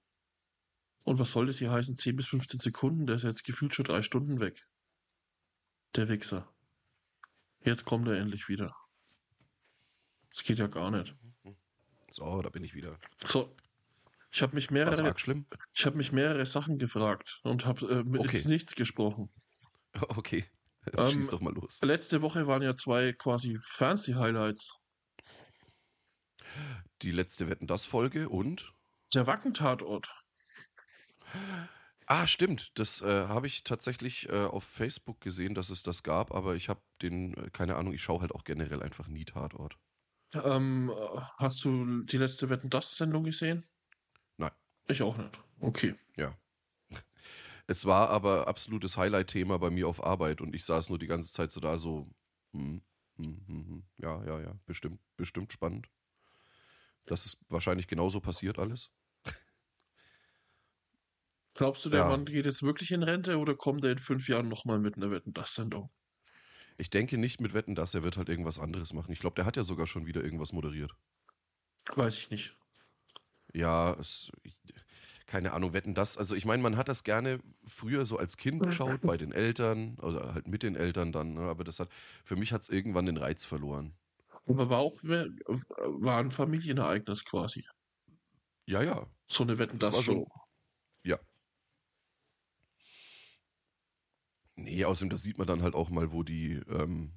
Speaker 2: Und was soll das hier heißen? 10 bis 15 Sekunden? Der ist jetzt gefühlt schon drei Stunden weg. Der Wichser. Jetzt kommt er endlich wieder. Das geht ja gar nicht.
Speaker 1: So, da bin ich wieder.
Speaker 2: So. Ich habe mich mehrere, ich habe mich mehrere Sachen gefragt und habe äh, mit
Speaker 1: Okay.
Speaker 2: Nichts gesprochen. [laughs]
Speaker 1: Okay.
Speaker 2: Ähm,
Speaker 1: Schieß doch mal los.
Speaker 2: Letzte Woche waren ja zwei quasi Fernseh-Highlights.
Speaker 1: Die letzte Wetten das Folge und
Speaker 2: Der Wacken-Tatort.
Speaker 1: Ah, stimmt. Das äh, habe ich tatsächlich äh, auf Facebook gesehen, dass es das gab, aber ich habe den, äh, keine Ahnung, ich schaue halt auch generell einfach nie Tatort.
Speaker 2: Ähm, äh, hast du die letzte Wetten das Sendung gesehen?
Speaker 1: Nein.
Speaker 2: Ich auch nicht. Okay.
Speaker 1: Ja. [laughs] Es war aber absolutes Highlight-Thema bei mir auf Arbeit und ich saß nur die ganze Zeit so da, so, hm, hm, hm, hm. ja, ja, ja, bestimmt, bestimmt spannend. Das ist wahrscheinlich genauso passiert alles.
Speaker 2: Glaubst du, der
Speaker 1: Ja.
Speaker 2: Mann geht jetzt wirklich in Rente oder kommt er in fünf Jahren nochmal mit einer Wetten das Sendung?
Speaker 1: Ich denke nicht mit Wetten, dass er wird halt irgendwas anderes machen. Ich glaube, der hat ja sogar schon wieder irgendwas moderiert.
Speaker 2: Weiß ich nicht.
Speaker 1: Ja, es, ich, keine Ahnung, wetten das. Also ich meine, man hat das gerne früher so als Kind geschaut [laughs] bei den Eltern oder halt mit den Eltern dann, ne? aber das hat, für mich hat es irgendwann den Reiz verloren.
Speaker 2: Aber war auch mehr, war ein Familienereignis quasi.
Speaker 1: Ja, ja.
Speaker 2: So eine Wetten
Speaker 1: Das
Speaker 2: das
Speaker 1: war so-. Ja. Nee, außerdem, da sieht man dann halt auch mal, wo die, ähm,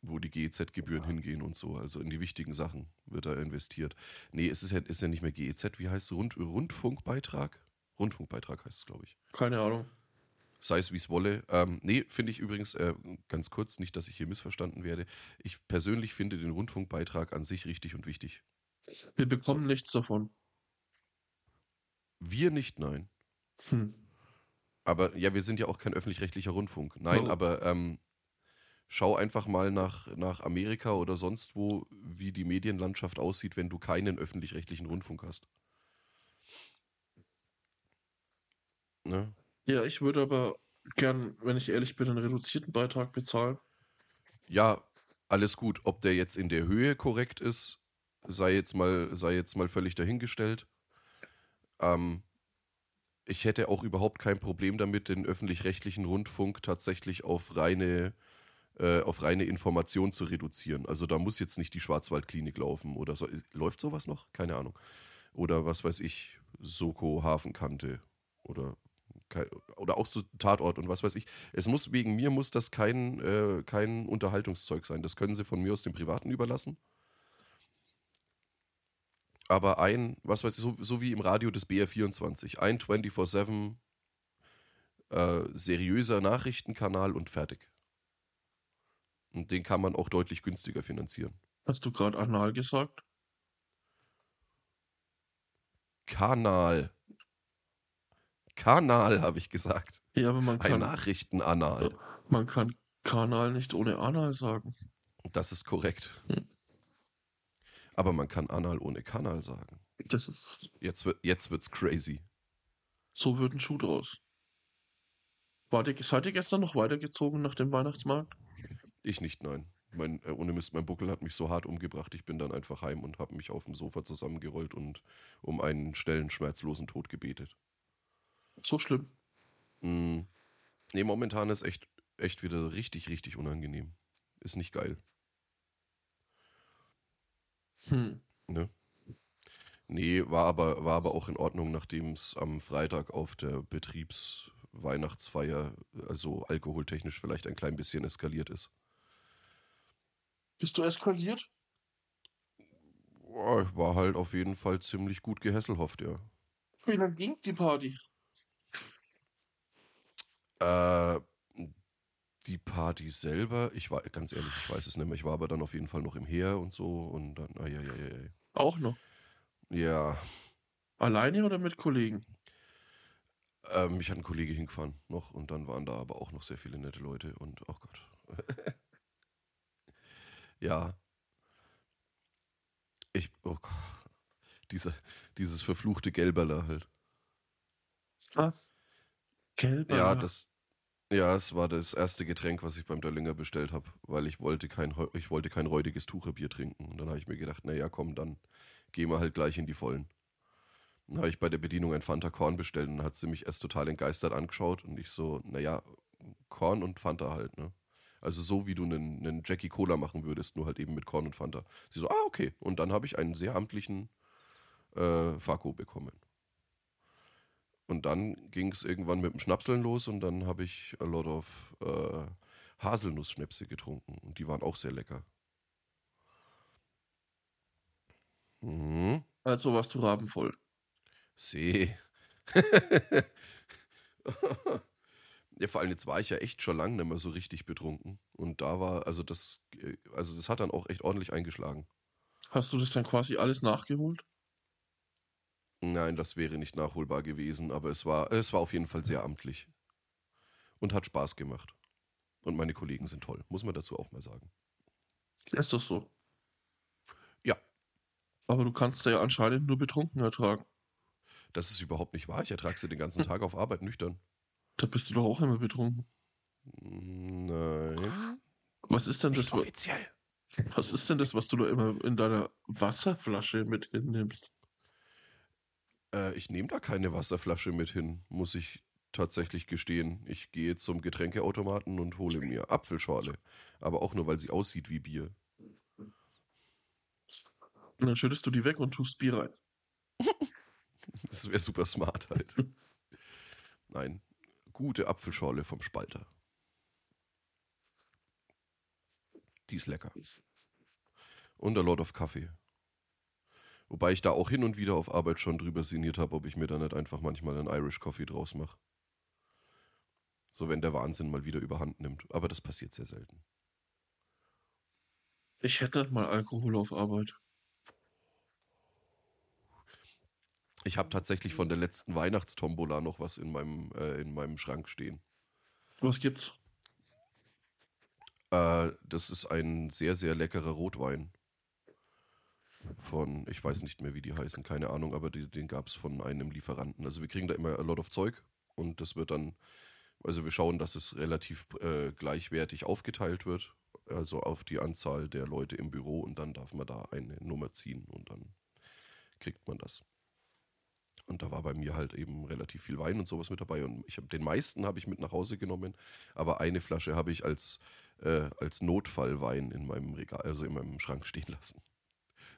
Speaker 1: wo die GEZ-Gebühren hingehen und so. Also in die wichtigen Sachen wird da investiert. Nee, es ist ja, ist ja nicht mehr GEZ, wie heißt es? Rund, Rundfunkbeitrag? Rundfunkbeitrag heißt es, glaube ich.
Speaker 2: Keine Ahnung.
Speaker 1: Sei es wie es wolle. Ähm, nee, finde ich übrigens äh, ganz kurz, nicht, dass ich hier missverstanden werde. Ich persönlich finde den Rundfunkbeitrag an sich richtig und wichtig.
Speaker 2: Wir bekommen nichts davon.
Speaker 1: Wir nicht, nein.
Speaker 2: Hm.
Speaker 1: Aber ja, wir sind ja auch kein öffentlich-rechtlicher Rundfunk. Nein,
Speaker 2: Warum?
Speaker 1: aber ähm, schau einfach mal nach, nach Amerika oder sonst wo, wie die Medienlandschaft aussieht, wenn du keinen öffentlich-rechtlichen Rundfunk hast. Ne?
Speaker 2: Ja, ich würde aber gern, wenn ich ehrlich bin, einen reduzierten Beitrag bezahlen.
Speaker 1: Ja, alles gut. Ob der jetzt in der Höhe korrekt ist, sei jetzt mal, sei jetzt mal völlig dahingestellt. Ähm, ich hätte auch überhaupt kein Problem damit, den öffentlich-rechtlichen Rundfunk tatsächlich auf reine, äh, auf reine Information zu reduzieren. Also da muss jetzt nicht die Schwarzwaldklinik laufen oder so. Läuft sowas noch? Keine Ahnung. Oder was weiß ich, Soko Hafenkante oder oder auch so Tatort und was weiß ich. Es muss wegen mir muss das kein, äh, kein Unterhaltungszeug sein. Das können sie von mir aus dem Privaten überlassen. Aber ein, was weiß ich, so, so wie im Radio des BR24, ein 24-7 äh, seriöser Nachrichtenkanal und fertig. Und den kann man auch deutlich günstiger finanzieren.
Speaker 2: Hast du gerade anal gesagt?
Speaker 1: Kanal. Kanal, habe ich gesagt.
Speaker 2: Ja, aber man kann.
Speaker 1: Ein Nachrichtenanal.
Speaker 2: Man kann Kanal nicht ohne Anal sagen.
Speaker 1: Das ist korrekt. Hm. Aber man kann Anal ohne Kanal sagen.
Speaker 2: Das ist.
Speaker 1: Jetzt, wird, jetzt wird's crazy.
Speaker 2: So wird ein Schuh draus. War die, seid ihr gestern noch weitergezogen nach dem Weihnachtsmarkt?
Speaker 1: Ich nicht, nein. Mein, äh, ohne Mist, mein Buckel hat mich so hart umgebracht. Ich bin dann einfach heim und habe mich auf dem Sofa zusammengerollt und um einen schnellen, schmerzlosen Tod gebetet.
Speaker 2: So schlimm.
Speaker 1: Mm. Nee, momentan ist echt, echt wieder richtig, richtig unangenehm. Ist nicht geil.
Speaker 2: Hm.
Speaker 1: Ne? Nee, war aber, war aber auch in Ordnung, nachdem es am Freitag auf der Betriebsweihnachtsfeier, also alkoholtechnisch vielleicht ein klein bisschen eskaliert ist.
Speaker 2: Bist du eskaliert?
Speaker 1: Boah, war halt auf jeden Fall ziemlich gut gehässelhofft, ja.
Speaker 2: Wie lange ging die Party?
Speaker 1: Äh, die Party selber, ich war ganz ehrlich, ich weiß es nicht mehr. Ich war aber dann auf jeden Fall noch im Heer und so und dann, ai, ai, ai.
Speaker 2: Auch noch?
Speaker 1: Ja.
Speaker 2: Alleine oder mit Kollegen?
Speaker 1: Ähm, mich hat ein Kollege hingefahren noch und dann waren da aber auch noch sehr viele nette Leute und, oh Gott. [laughs] ja. Ich, oh Gott. Diese, dieses verfluchte Gelberler halt.
Speaker 2: Was? Gelberler?
Speaker 1: Ja, das, ja, es war das erste Getränk, was ich beim Döllinger bestellt habe, weil ich wollte kein, ich wollte kein räudiges Tucherbier trinken. Und dann habe ich mir gedacht, naja, komm, dann gehen wir halt gleich in die Vollen. Dann habe ich bei der Bedienung ein Fanta Korn bestellt und dann hat sie mich erst total entgeistert angeschaut und ich so, naja, Korn und Fanta halt, ne? Also so wie du einen, einen Jackie Cola machen würdest, nur halt eben mit Korn und Fanta. Sie so, ah, okay. Und dann habe ich einen sehr amtlichen äh, Fako bekommen. Und dann ging es irgendwann mit dem Schnapseln los und dann habe ich a lot of äh, Haselnussschnäpse getrunken und die waren auch sehr lecker.
Speaker 2: Mhm. Also warst du rabenvoll.
Speaker 1: See. [laughs] ja, vor allem jetzt war ich ja echt schon lange nicht mehr so richtig betrunken. Und da war, also das, also das hat dann auch echt ordentlich eingeschlagen.
Speaker 2: Hast du das dann quasi alles nachgeholt?
Speaker 1: Nein, das wäre nicht nachholbar gewesen, aber es war, es war auf jeden Fall sehr amtlich. Und hat Spaß gemacht. Und meine Kollegen sind toll, muss man dazu auch mal sagen.
Speaker 2: Ist das so?
Speaker 1: Ja.
Speaker 2: Aber du kannst ja anscheinend nur betrunken ertragen.
Speaker 1: Das ist überhaupt nicht wahr. Ich ertrage sie den ganzen [laughs] Tag auf Arbeit nüchtern.
Speaker 2: Da bist du doch auch immer betrunken.
Speaker 1: Nein.
Speaker 2: Was ist denn
Speaker 1: nicht
Speaker 2: das?
Speaker 1: Offiziell.
Speaker 2: Was ist denn das, was du da immer in deiner Wasserflasche mit hinnimmst?
Speaker 1: Äh, ich nehme da keine Wasserflasche mit hin, muss ich tatsächlich gestehen. Ich gehe zum Getränkeautomaten und hole mir Apfelschorle. Aber auch nur, weil sie aussieht wie Bier.
Speaker 2: Und dann schüttest du die weg und tust Bier rein. [laughs]
Speaker 1: das wäre super smart halt. Nein, gute Apfelschorle vom Spalter. Die ist lecker. Und a lot of Kaffee. Wobei ich da auch hin und wieder auf Arbeit schon drüber sinniert habe, ob ich mir da nicht einfach manchmal einen Irish Coffee draus mache. So, wenn der Wahnsinn mal wieder überhand nimmt. Aber das passiert sehr selten.
Speaker 2: Ich hätte mal Alkohol auf Arbeit.
Speaker 1: Ich habe tatsächlich von der letzten Weihnachtstombola noch was in meinem, äh, in meinem Schrank stehen.
Speaker 2: Was gibt's?
Speaker 1: Äh, das ist ein sehr, sehr leckerer Rotwein von, ich weiß nicht mehr, wie die heißen, keine Ahnung, aber die, den gab es von einem Lieferanten. Also wir kriegen da immer a lot of Zeug und das wird dann, also wir schauen, dass es relativ äh, gleichwertig aufgeteilt wird, also auf die Anzahl der Leute im Büro und dann darf man da eine Nummer ziehen und dann kriegt man das. Und da war bei mir halt eben relativ viel Wein und sowas mit dabei. Und ich habe den meisten habe ich mit nach Hause genommen, aber eine Flasche habe ich als, äh, als Notfallwein in meinem Regal, also in meinem Schrank stehen lassen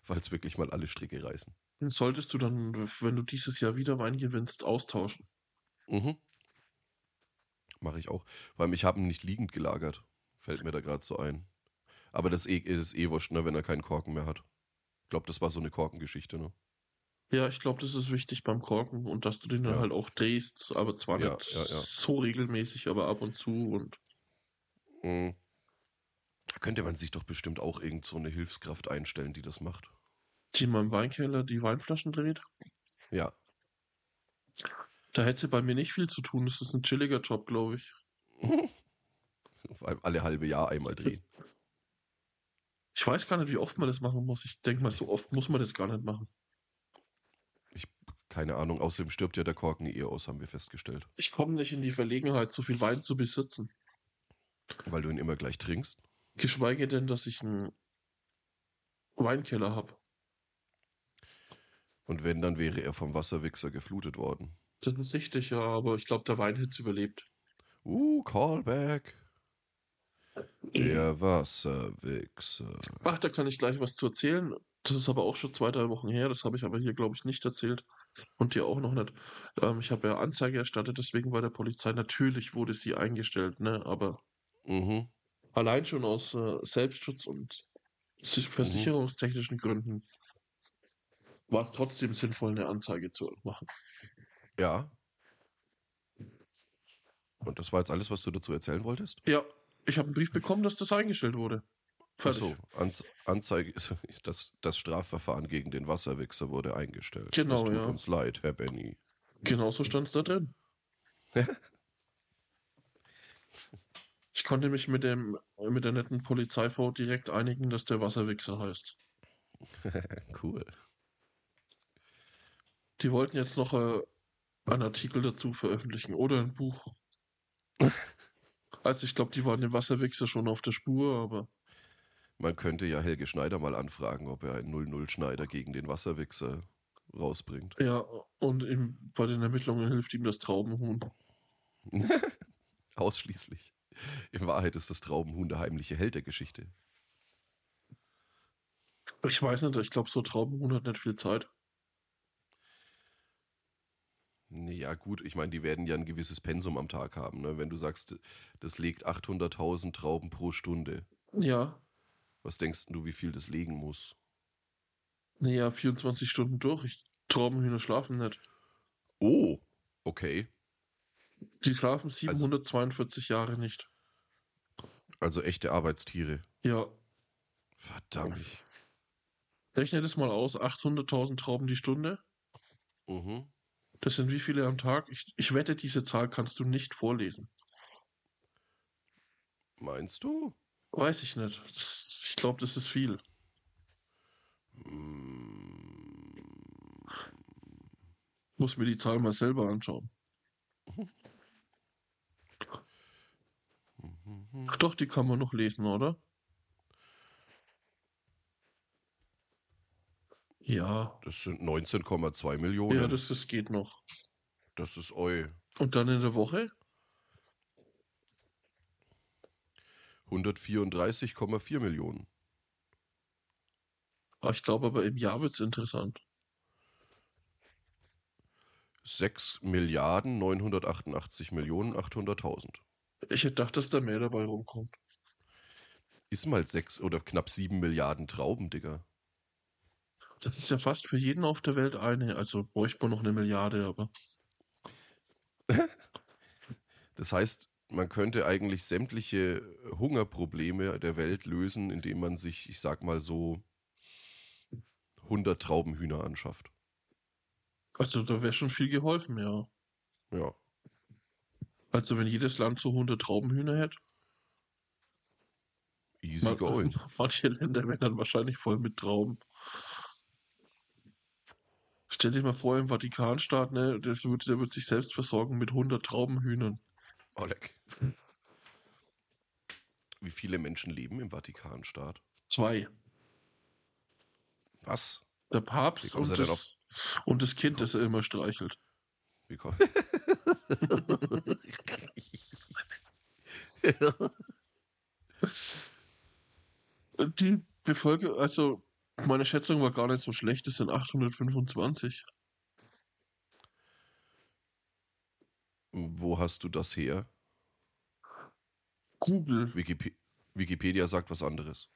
Speaker 1: Falls wirklich mal alle Stricke reißen.
Speaker 2: Den solltest du dann, wenn du dieses Jahr wieder Wein gewinnst, austauschen.
Speaker 1: Mhm. Mache ich auch. Vor allem, ich habe ihn nicht liegend gelagert. Fällt mir da gerade so ein. Aber das, eh, das ist eh wurscht, ne, wenn er keinen Korken mehr hat. Ich glaube, das war so eine Korkengeschichte, ne?
Speaker 2: Ja, ich glaube, das ist wichtig beim Korken und dass du den dann
Speaker 1: Ja.
Speaker 2: halt auch drehst, aber zwar
Speaker 1: Ja,
Speaker 2: nicht
Speaker 1: ja.
Speaker 2: so regelmäßig, aber ab und zu und
Speaker 1: Mhm. Da könnte man sich doch bestimmt auch irgend so eine Hilfskraft einstellen, die das macht.
Speaker 2: Die mal im Weinkeller die Weinflaschen dreht.
Speaker 1: Ja.
Speaker 2: Da hätte sie bei mir nicht viel zu tun. Das ist ein chilliger Job, glaube ich. [laughs]
Speaker 1: Vor allem alle halbe Jahr einmal drehen.
Speaker 2: Ich weiß gar nicht, wie oft man das machen muss. Ich denke mal, so oft muss man das gar nicht machen.
Speaker 1: Keine Ahnung, außerdem stirbt ja der Korken eh aus, haben wir festgestellt.
Speaker 2: Ich komme nicht in die Verlegenheit, so viel Wein zu besitzen.
Speaker 1: Weil du ihn immer gleich trinkst.
Speaker 2: Geschweige denn, dass ich einen Weinkeller habe.
Speaker 1: Und wenn, dann wäre er vom Wasserwichser geflutet worden.
Speaker 2: Das ist richtig, ja, aber ich glaube, der Wein hätte es überlebt.
Speaker 1: Uh, Callback. Der Wasserwichser.
Speaker 2: Ach, da kann ich gleich was zu erzählen. Das ist aber auch schon zwei, drei Wochen her. Das habe ich aber hier, glaube ich, nicht erzählt. Und dir auch noch nicht. Ähm, ich habe ja Anzeige erstattet, deswegen bei der Polizei. Natürlich wurde sie eingestellt, ne? Aber
Speaker 1: Mhm.
Speaker 2: allein schon aus äh, Selbstschutz und sich- versicherungstechnischen Gründen war es trotzdem sinnvoll, eine Anzeige zu machen.
Speaker 1: Ja. Und das war jetzt alles, was du dazu erzählen wolltest?
Speaker 2: Ja, ich habe einen Brief bekommen, dass das eingestellt wurde. Fertig.
Speaker 1: Anz Anzeige, [laughs] das, das Strafverfahren gegen den Wasserwichser wurde eingestellt.
Speaker 2: Genau,
Speaker 1: es tut
Speaker 2: ja.
Speaker 1: uns leid, Herr Benny.
Speaker 2: Genau so stand es da drin. [laughs] Ich konnte mich mit dem mit der netten Polizeifrau direkt einigen, dass der Wasserwichser heißt. [laughs]
Speaker 1: cool.
Speaker 2: Die wollten jetzt noch äh, einen Artikel dazu veröffentlichen oder ein Buch. Also ich glaube, die waren dem Wasserwichser schon auf der Spur, aber
Speaker 1: Man könnte ja Helge Schneider mal anfragen, ob er einen 0-0-Schneider gegen den Wasserwichser rausbringt.
Speaker 2: ja, und ihm, bei den Ermittlungen hilft ihm das Traubenhuhn. [laughs]
Speaker 1: Ausschließlich. In Wahrheit ist das Traubenhuhn der heimliche Held der Geschichte.
Speaker 2: Ich weiß nicht, ich glaube, so Traubenhuhn hat nicht viel Zeit.
Speaker 1: Ja gut, ich meine, die werden ja ein gewisses Pensum am Tag haben. Ne? Wenn du sagst, das legt 800.000 Trauben pro Stunde,
Speaker 2: Ja,
Speaker 1: was denkst du, wie viel das legen muss?
Speaker 2: naja, 24 Stunden durch. Ich, Traubenhühner schlafen nicht.
Speaker 1: Oh, okay.
Speaker 2: Die schlafen 742 Jahre nicht.
Speaker 1: Also echte Arbeitstiere.
Speaker 2: Ja,
Speaker 1: Verdammt.
Speaker 2: rechne das mal aus. 800.000 Trauben die Stunde.
Speaker 1: Mhm.
Speaker 2: Das sind wie viele am Tag? Ich, ich wette, diese Zahl kannst du nicht vorlesen.
Speaker 1: Meinst du?
Speaker 2: Weiß ich nicht. Das, ich glaube, das ist viel. Muss mir die Zahl mal selber anschauen. [laughs] Doch, die kann man noch lesen, oder? Ja,
Speaker 1: Das sind 19,2 Millionen.
Speaker 2: ja, das, das geht noch.
Speaker 1: das ist eu.
Speaker 2: Und dann in der Woche?
Speaker 1: 134,4 Millionen.
Speaker 2: Ah, ich glaube aber im Jahr wird es interessant.
Speaker 1: 6 Milliarden 988 Millionen 800.000.
Speaker 2: Ich hätte gedacht, dass da mehr dabei rumkommt.
Speaker 1: Ist mal 6 oder knapp 7 Milliarden Trauben, Digga.
Speaker 2: Das ist ja fast für jeden auf der Welt eine. Also bräuchte man noch eine Milliarde, aber.
Speaker 1: Das heißt, man könnte eigentlich sämtliche Hungerprobleme der Welt lösen, indem man sich, ich sag mal so, 100 Traubenhühner anschafft.
Speaker 2: Also da wäre schon viel geholfen, ja.
Speaker 1: Ja.
Speaker 2: Also wenn jedes Land so 100 Traubenhühner hätte.
Speaker 1: Easy
Speaker 2: Man-
Speaker 1: going. [laughs]
Speaker 2: Manche Länder wären dann wahrscheinlich voll mit Trauben. Stell dir mal vor, im Vatikanstaat, ne, der wird, der wird sich selbst versorgen mit 100 Traubenhühnern.
Speaker 1: Oleg. Wie viele Menschen leben im Vatikanstaat?
Speaker 2: Zwei.
Speaker 1: Was?
Speaker 2: Der Papst und das, und das Kind, das er immer streichelt.
Speaker 1: Wie kommt. [laughs]
Speaker 2: Die Bevölkerung, also Meine Schätzung war gar nicht so schlecht, es sind 825.
Speaker 1: Wo hast du das her?
Speaker 2: Google.
Speaker 1: Wikip Wikipedia sagt was anderes.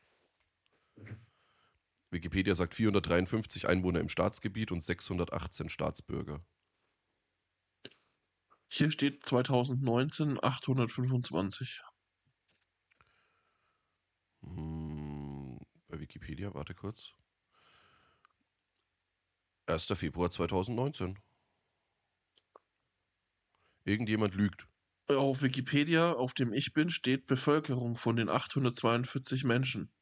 Speaker 1: Wikipedia sagt 453 Einwohner im Staatsgebiet und 618 Staatsbürger.
Speaker 2: Hier steht 2019 825.
Speaker 1: Hm, bei Wikipedia, warte kurz. 1. Februar 2019. Irgendjemand lügt.
Speaker 2: Auf Wikipedia, auf dem ich bin, steht Bevölkerung von den 842 Menschen,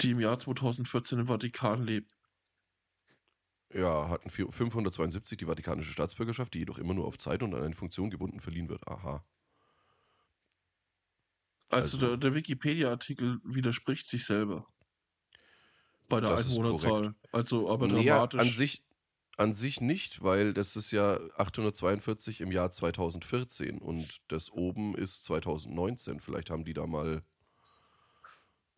Speaker 2: die im Jahr 2014 im Vatikan leben.
Speaker 1: Ja, hatten 572 die vatikanische Staatsbürgerschaft, die jedoch immer nur auf Zeit und an eine Funktion gebunden verliehen wird. Aha.
Speaker 2: Also, also der, der Wikipedia-Artikel widerspricht sich selber. Bei der Einwohnerzahl. Also aber
Speaker 1: nee, dramatisch. An sich, an sich nicht, weil das ist ja 842 im Jahr 2014 und das oben ist 2019. Vielleicht haben die da mal.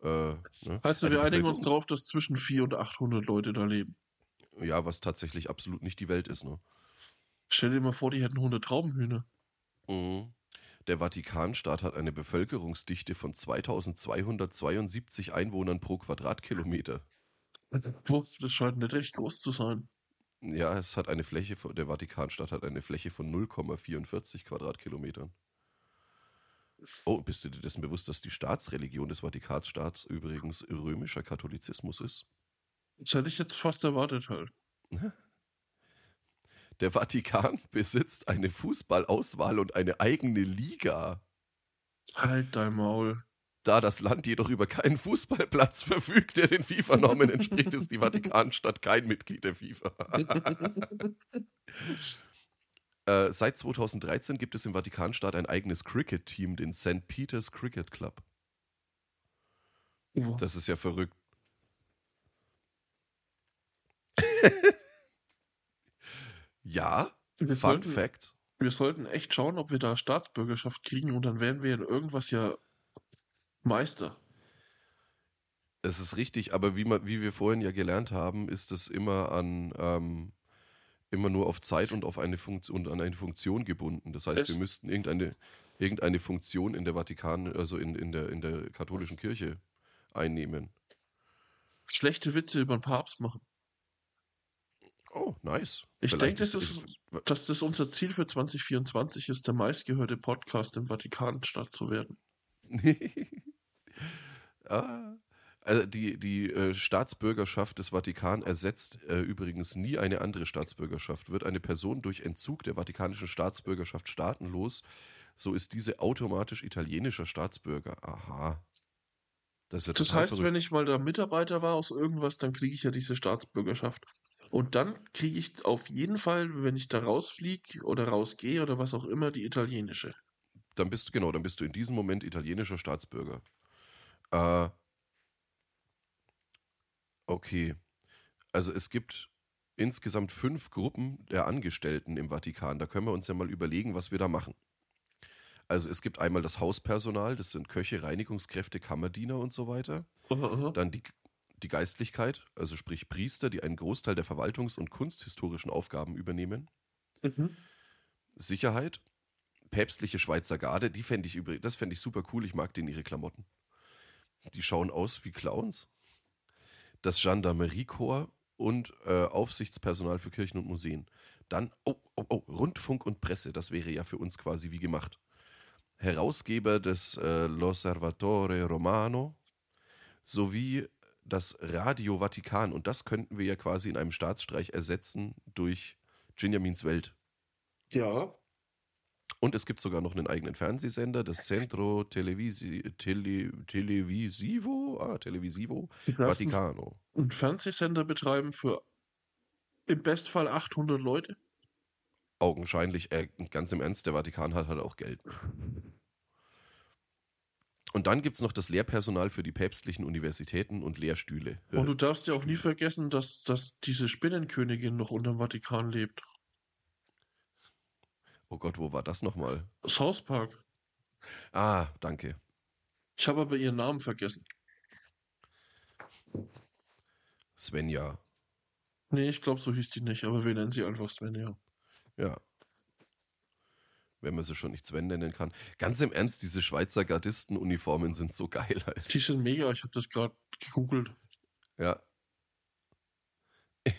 Speaker 1: Äh,
Speaker 2: ne? Heißt du, wir einigen uns darauf, dass zwischen 400 und 800 Leute da leben?
Speaker 1: Ja, was tatsächlich absolut nicht die Welt ist, ne?
Speaker 2: Stell dir mal vor, die hätten 100 Traubenhühner.
Speaker 1: Mhm. Der Vatikanstaat hat eine Bevölkerungsdichte von 2272 Einwohnern pro Quadratkilometer.
Speaker 2: Das scheint nicht recht groß zu sein.
Speaker 1: Ja, es hat eine Fläche, von, der Vatikanstadt hat eine Fläche von 0,44 Quadratkilometern. Oh, bist du dir dessen bewusst, dass die Staatsreligion des Vatikanstaats übrigens römischer Katholizismus ist?
Speaker 2: Das hätte ich jetzt fast erwartet halt.
Speaker 1: Der Vatikan [laughs] besitzt eine Fußballauswahl und eine eigene Liga.
Speaker 2: Halt dein Maul.
Speaker 1: Da das Land jedoch über keinen Fußballplatz verfügt, der den FIFA-Normen entspricht, ist die Vatikanstadt kein Mitglied der FIFA. [laughs] äh, seit 2013 gibt es im Vatikanstaat ein eigenes Cricket-Team, den St. Peter's Cricket Club. Was? Das ist ja verrückt. Ja, wir Fun
Speaker 2: sollten,
Speaker 1: Fact.
Speaker 2: Wir sollten echt schauen, ob wir da Staatsbürgerschaft kriegen und dann wären wir in irgendwas ja Meister.
Speaker 1: Es ist richtig, aber wie, man, wie wir vorhin ja gelernt haben, ist es immer an ähm, immer nur auf Zeit und auf eine Funktion und an eine Funktion gebunden. Das heißt, es wir müssten irgendeine, irgendeine Funktion in der Vatikan, also in, in, der, in der katholischen Kirche einnehmen.
Speaker 2: Schlechte Witze über den Papst machen.
Speaker 1: Oh, nice.
Speaker 2: Ich denke, das dass das unser Ziel für 2024 ist, der meistgehörte Podcast im Vatikanstadt zu werden. [laughs]
Speaker 1: ah. Also die, die äh, Staatsbürgerschaft des Vatikan ersetzt äh, übrigens nie eine andere Staatsbürgerschaft. Wird eine Person durch Entzug der vatikanischen Staatsbürgerschaft staatenlos, so ist diese automatisch italienischer Staatsbürger. Aha.
Speaker 2: Das, ja das heißt, verrückt. wenn ich mal da Mitarbeiter war aus irgendwas, dann kriege ich ja diese Staatsbürgerschaft. Und dann kriege ich auf jeden Fall, wenn ich da rausfliege oder rausgehe oder was auch immer, die italienische.
Speaker 1: Dann bist du, genau, dann bist du in diesem Moment italienischer Staatsbürger. Äh, okay. Also es gibt insgesamt fünf Gruppen der Angestellten im Vatikan. Da können wir uns ja mal überlegen, was wir da machen. Also es gibt einmal das Hauspersonal, das sind Köche, Reinigungskräfte, Kammerdiener und so weiter. Dann die die Geistlichkeit, also sprich Priester, die einen Großteil der verwaltungs- und kunsthistorischen Aufgaben übernehmen. Mhm. Sicherheit, päpstliche Schweizer Garde, die fände ich übrigens, das fände ich super cool, ich mag denen ihre Klamotten. Die schauen aus wie Clowns. Das Gendarmeriekorps und äh, Aufsichtspersonal für Kirchen und Museen. Dann, oh, oh, oh, Rundfunk und Presse, das wäre ja für uns quasi wie gemacht. Herausgeber des äh, L'Osservatore Romano sowie das Radio Vatikan und das könnten wir ja quasi in einem Staatsstreich ersetzen durch Benjamins Welt.
Speaker 2: Ja.
Speaker 1: Und es gibt sogar noch einen eigenen Fernsehsender, das Centro Televisi Tele Televisivo, ah, Televisivo Vaticano.
Speaker 2: Und Fernsehsender betreiben für im Bestfall 800 Leute?
Speaker 1: Augenscheinlich, äh, ganz im Ernst, der Vatikan hat halt auch Geld. Und dann gibt es noch das Lehrpersonal für die päpstlichen Universitäten und Lehrstühle.
Speaker 2: Und du darfst ja auch nie vergessen, dass, dass diese Spinnenkönigin noch unter dem Vatikan lebt.
Speaker 1: Oh Gott, wo war das nochmal?
Speaker 2: South Park.
Speaker 1: Ah, danke.
Speaker 2: Ich habe aber ihren Namen vergessen.
Speaker 1: Svenja.
Speaker 2: Nee, ich glaube, so hieß die nicht, aber wir nennen sie einfach Svenja.
Speaker 1: Ja. Wenn man sie schon nicht Sven nennen kann. Ganz im Ernst, diese Schweizer Gardistenuniformen sind so geil halt.
Speaker 2: Die sind mega, ich habe das gerade gegoogelt.
Speaker 1: Ja. [laughs]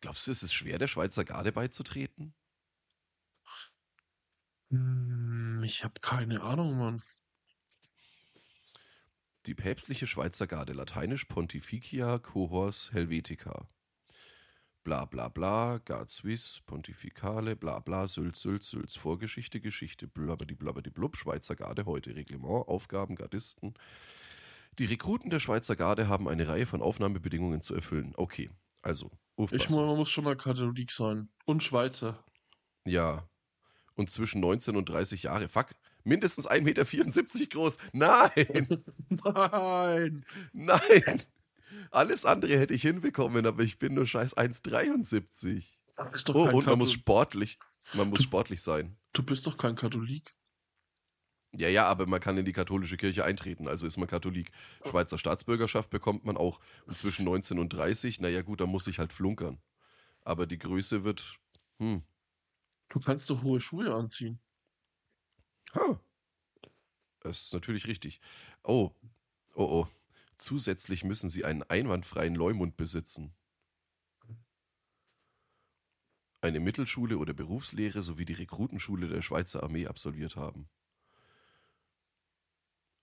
Speaker 1: Glaubst du, es ist schwer, der Schweizer Garde beizutreten?
Speaker 2: Hm, ich habe keine Ahnung, Mann.
Speaker 1: Die päpstliche Schweizer Garde, lateinisch Pontificia Cohors Helvetica. Bla bla bla, Gard Suisse, Pontificale, bla bla, Sülz, Sülz, Sülz, Vorgeschichte, Geschichte, blabbedi blabbedi blub, Schweizer Garde, heute Reglement, Aufgaben, Gardisten. Die Rekruten der Schweizer Garde haben eine Reihe von Aufnahmebedingungen zu erfüllen. Okay, also,
Speaker 2: ich muss, man muss schon mal Katholik sein. Und Schweizer.
Speaker 1: Ja. Und zwischen 19 und 30 Jahre. Fuck, mindestens 1,74 Meter groß. Nein! [laughs]
Speaker 2: Nein!
Speaker 1: Nein! Alles andere hätte ich hinbekommen, aber ich bin nur scheiß 1,73. Oh, und Kathol man muss sportlich, man muss du, sportlich sein.
Speaker 2: Du bist doch kein Katholik.
Speaker 1: Ja, ja, aber man kann in die katholische Kirche eintreten, also ist man Katholik. Schweizer Staatsbürgerschaft bekommt man auch. Und zwischen 19 und 30, naja gut, da muss ich halt flunkern. Aber die Größe wird, hm.
Speaker 2: Du kannst doch hohe Schuhe anziehen.
Speaker 1: Ha. Das ist natürlich richtig. Oh, oh, oh. Zusätzlich müssen sie einen einwandfreien Leumund besitzen. Eine Mittelschule oder Berufslehre sowie die Rekrutenschule der Schweizer Armee absolviert haben.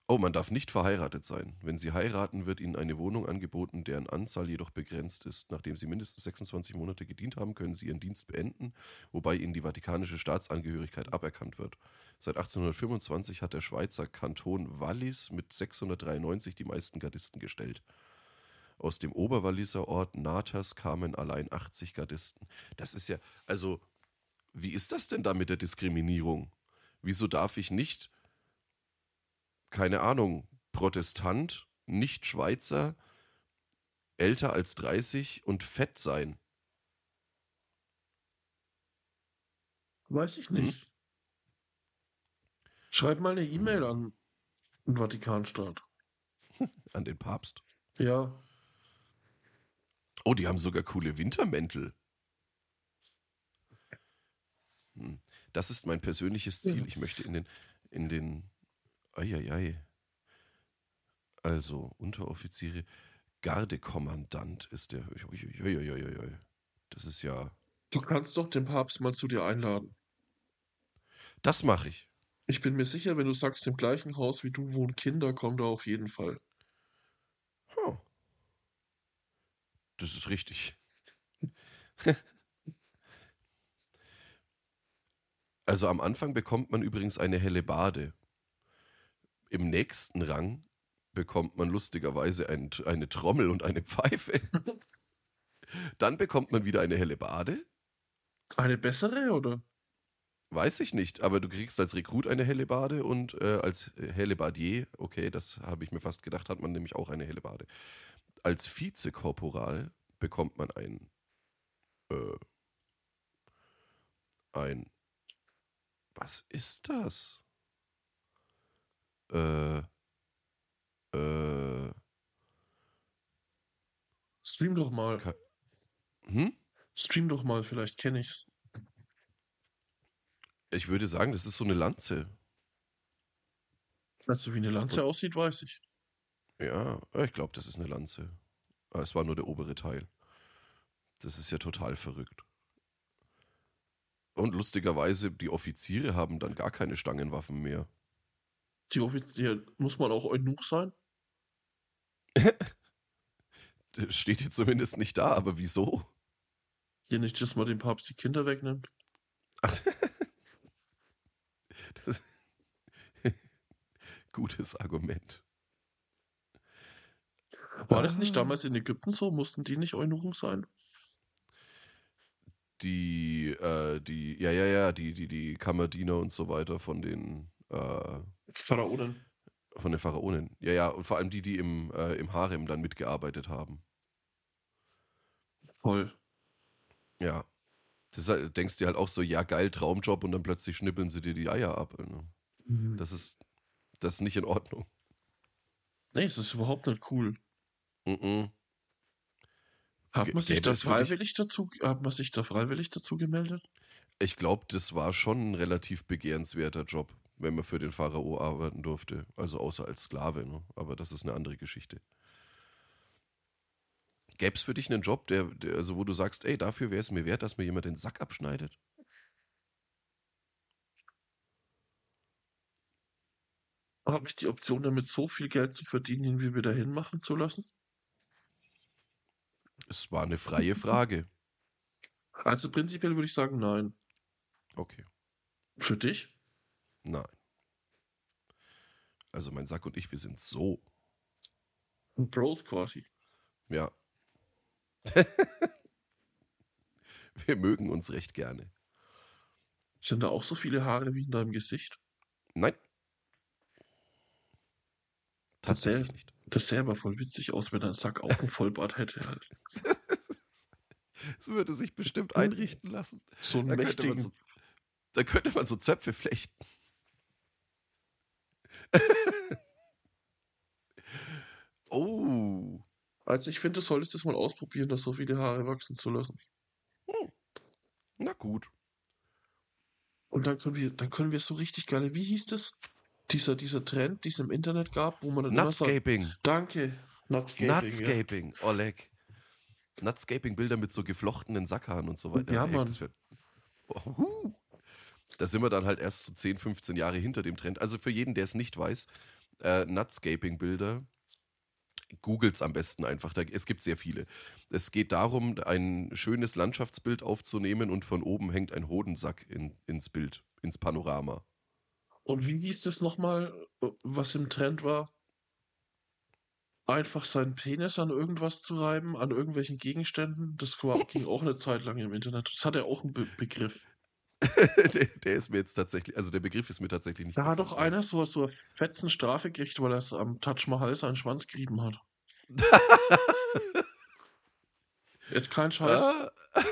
Speaker 1: Oh, man darf nicht verheiratet sein. Wenn Sie heiraten, wird Ihnen eine Wohnung angeboten, deren Anzahl jedoch begrenzt ist. Nachdem Sie mindestens 26 Monate gedient haben, können Sie Ihren Dienst beenden, wobei Ihnen die vatikanische Staatsangehörigkeit aberkannt wird. Seit 1825 hat der Schweizer Kanton Wallis mit 693 die meisten Gardisten gestellt. Aus dem Oberwalliser Ort Natas kamen allein 80 Gardisten. Das ist ja, also, wie ist das denn da mit der Diskriminierung? Wieso darf ich nicht keine Ahnung, Protestant, nicht Schweizer, älter als 30 und fett sein.
Speaker 2: Weiß ich nicht. Hm? Schreib mal eine E-Mail an den Vatikanstaat. [laughs]
Speaker 1: An den Papst.
Speaker 2: Ja.
Speaker 1: Oh, die haben sogar coole Wintermäntel. Hm. Das ist mein persönliches Ziel. Ich möchte in den, in den Eieiei. Also, Unteroffiziere, Gardekommandant ist der. Uiuiuiui. Das ist ja.
Speaker 2: Du kannst doch den Papst mal zu dir einladen.
Speaker 1: Das mache ich.
Speaker 2: Ich bin mir sicher, wenn du sagst, im gleichen Haus wie du wohnen Kinder, kommt er auf jeden Fall.
Speaker 1: Oh. Das ist richtig. [laughs] also am Anfang bekommt man übrigens eine helle Bade. Im nächsten Rang bekommt man lustigerweise ein, eine Trommel und eine Pfeife. [laughs] Dann bekommt man wieder eine helle Bade.
Speaker 2: Eine bessere, oder?
Speaker 1: Weiß ich nicht, aber du kriegst als Rekrut eine helle Bade und äh, als helle Badier, okay, das habe ich mir fast gedacht, hat man nämlich auch eine helle Bade. Als Vizekorporal bekommt man ein, äh, ein, was ist das? Äh, äh,
Speaker 2: Stream doch mal.
Speaker 1: Hm?
Speaker 2: Stream doch mal, vielleicht kenne ich's.
Speaker 1: Ich würde sagen, das ist so eine Lanze.
Speaker 2: Weißt du, wie eine Lanze aussieht, weiß ich.
Speaker 1: Ja, ich glaube, das ist eine Lanze. Aber es war nur der obere Teil. Das ist ja total verrückt. Und lustigerweise, die Offiziere haben dann gar keine Stangenwaffen mehr.
Speaker 2: Die Offizier, muss man auch Eunuch sein? [laughs]
Speaker 1: das steht hier zumindest nicht da, aber wieso?
Speaker 2: Ja, nicht, dass man dem Papst die Kinder wegnimmt. Ach. [laughs]
Speaker 1: das [laughs] Gutes Argument.
Speaker 2: War das nicht damals in Ägypten so? Mussten die nicht Eunuchen sein?
Speaker 1: Die, äh, die, ja, ja, ja, die, die, die Kammerdiener und so weiter von den äh,
Speaker 2: Pharaonen.
Speaker 1: Von den Pharaonen. Ja, ja, und vor allem die, die im, äh, im Harem dann mitgearbeitet haben.
Speaker 2: Voll.
Speaker 1: Ja. Das halt, denkst dir halt auch so, ja, geil, Traumjob und dann plötzlich schnippeln sie dir die Eier ab. Ne? Mhm. Das ist das ist nicht in Ordnung.
Speaker 2: Nee, es ist überhaupt nicht cool.
Speaker 1: Mm
Speaker 2: Hat man sich
Speaker 1: Gäbe
Speaker 2: da freiwillig dazu, hat man sich da freiwillig dazu gemeldet?
Speaker 1: Ich glaube, das war schon ein relativ begehrenswerter Job, wenn man für den Pharao arbeiten durfte. Also außer als Sklave, ne? aber das ist eine andere Geschichte. Gäbe es für dich einen Job, der, der, also wo du sagst, ey, dafür wäre es mir wert, dass mir jemand den Sack abschneidet?
Speaker 2: Habe ich die Option, damit so viel Geld zu verdienen, ihn wie wieder hinmachen zu lassen?
Speaker 1: Es war eine freie Frage. [laughs]
Speaker 2: Also prinzipiell würde ich sagen, nein.
Speaker 1: Okay,
Speaker 2: Für dich?
Speaker 1: Nein. Also mein Sack und ich, wir sind so.
Speaker 2: Bros quasi.
Speaker 1: Ja. [laughs] wir mögen uns recht gerne.
Speaker 2: Sind da auch so viele Haare wie in deinem Gesicht?
Speaker 1: Nein.
Speaker 2: Das
Speaker 1: Tatsächlich nicht.
Speaker 2: Das sähe aber voll witzig aus, wenn dein Sack auch einen Vollbart hätte. Halt. [laughs]
Speaker 1: Es würde sich bestimmt einrichten lassen.
Speaker 2: So einen
Speaker 1: Da könnte,
Speaker 2: mächtigen.
Speaker 1: so, da könnte man so Zöpfe flechten. [laughs] oh.
Speaker 2: Also ich finde, du solltest das mal ausprobieren, das so viele Haare wachsen zu lassen.
Speaker 1: Na gut.
Speaker 2: Und dann können wir, dann können wir so richtig geile, wie hieß das? Dieser, dieser Trend, den es im Internet gab, wo man dann immer sagt,
Speaker 1: Nutscaping.
Speaker 2: danke, Nutscaping. Ja.
Speaker 1: Nutscaping. Oleg. Nutscaping-Bilder mit so geflochtenen Sackhaaren und so weiter.
Speaker 2: Ja, Mann.
Speaker 1: Das, wär, Ohu. Da sind wir dann halt erst so 10, 15 Jahre hinter dem Trend. Also für jeden, der es nicht weiß, äh, Nutscaping-Bilder, googelt's am besten einfach. Da, es gibt sehr viele. Es geht darum, ein schönes Landschaftsbild aufzunehmen und von oben hängt ein Hodensack in, ins Bild, ins Panorama.
Speaker 2: Und wie hieß das nochmal, was im Trend war? Einfach seinen Penis an irgendwas zu reiben, an irgendwelchen Gegenständen. Das ging auch eine Zeit lang im Internet. Das hat ja auch einen Be Begriff. [laughs]
Speaker 1: der, der ist mir jetzt tatsächlich, also der Begriff ist mir tatsächlich nicht.
Speaker 2: Da hat doch einer so, so eine fetzen Strafe gekriegt, weil er es am Taj Mahal seinen Schwanz gerieben hat. [laughs] Jetzt kein Scheiß.
Speaker 1: Ah, [laughs]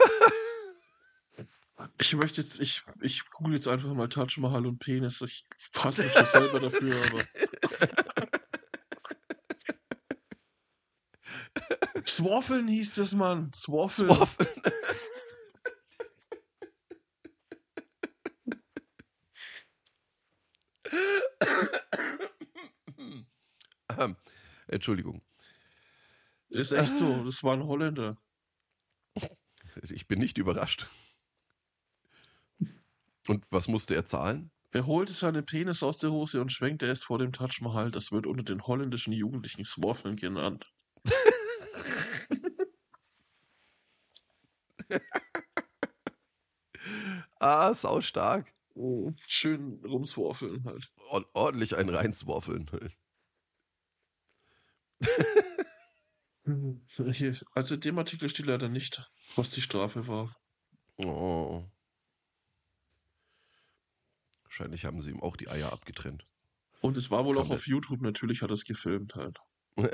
Speaker 2: Ich möchte jetzt, ich, ich google jetzt einfach mal Taj Mahal und Penis. Ich fasse mich schon selber dafür, aber. Swaffeln hieß das, Mann. Swaffeln.
Speaker 1: Swaffeln. Ähm, Entschuldigung,
Speaker 2: Ist echt so. Das war ein Holländer. [laughs]
Speaker 1: ich bin nicht überrascht. Und was musste er zahlen?
Speaker 2: Er holte seinen Penis aus der Hose und schwenkte es vor dem Taj Mahal. Das wird unter den holländischen Jugendlichen Swaffeln genannt. [laughs]
Speaker 1: Ah, sau stark.
Speaker 2: Oh, schön rumswaffeln halt.
Speaker 1: Ord ordentlich ein reinswaffeln.
Speaker 2: Hier, also in dem Artikel steht leider nicht, was die Strafe war.
Speaker 1: Oh. Wahrscheinlich haben sie ihm auch die Eier abgetrennt.
Speaker 2: Und es war wohl
Speaker 1: Kam
Speaker 2: auch auf YouTube, natürlich hat er es gefilmt halt. [laughs]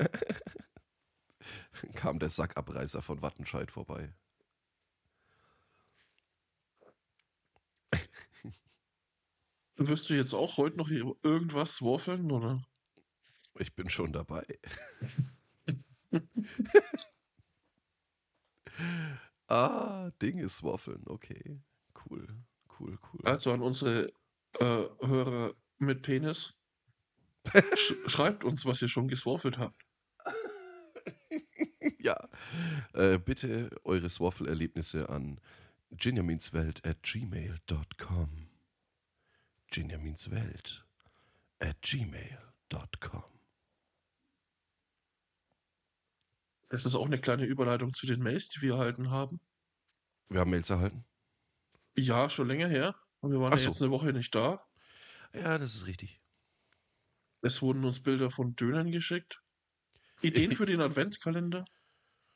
Speaker 1: Kam der Sackabreißer von Wattenscheid vorbei.
Speaker 2: Wirst du jetzt auch heute noch irgendwas waffeln, oder?
Speaker 1: Ich bin schon dabei. [laughs] ah, Dinge swaffeln. Okay. Cool. Cool, cool.
Speaker 2: Also an unsere äh, Hörer mit Penis. [laughs] Sch schreibt uns, was ihr schon geswaffelt habt. [laughs]
Speaker 1: ja. Äh, bitte eure Swaffel-Erlebnisse an ginjaminswelt at gmail.com. Ginjaminswelt at gmail.com.
Speaker 2: Das ist auch eine kleine Überleitung zu den Mails, die wir erhalten haben.
Speaker 1: Wir haben Mails erhalten.
Speaker 2: Ja, schon länger her. Und wir waren
Speaker 1: Ach
Speaker 2: ja
Speaker 1: so.
Speaker 2: jetzt eine Woche nicht da.
Speaker 1: Ja, das ist richtig.
Speaker 2: Es wurden uns Bilder von Dönern geschickt. Ideen für den Adventskalender?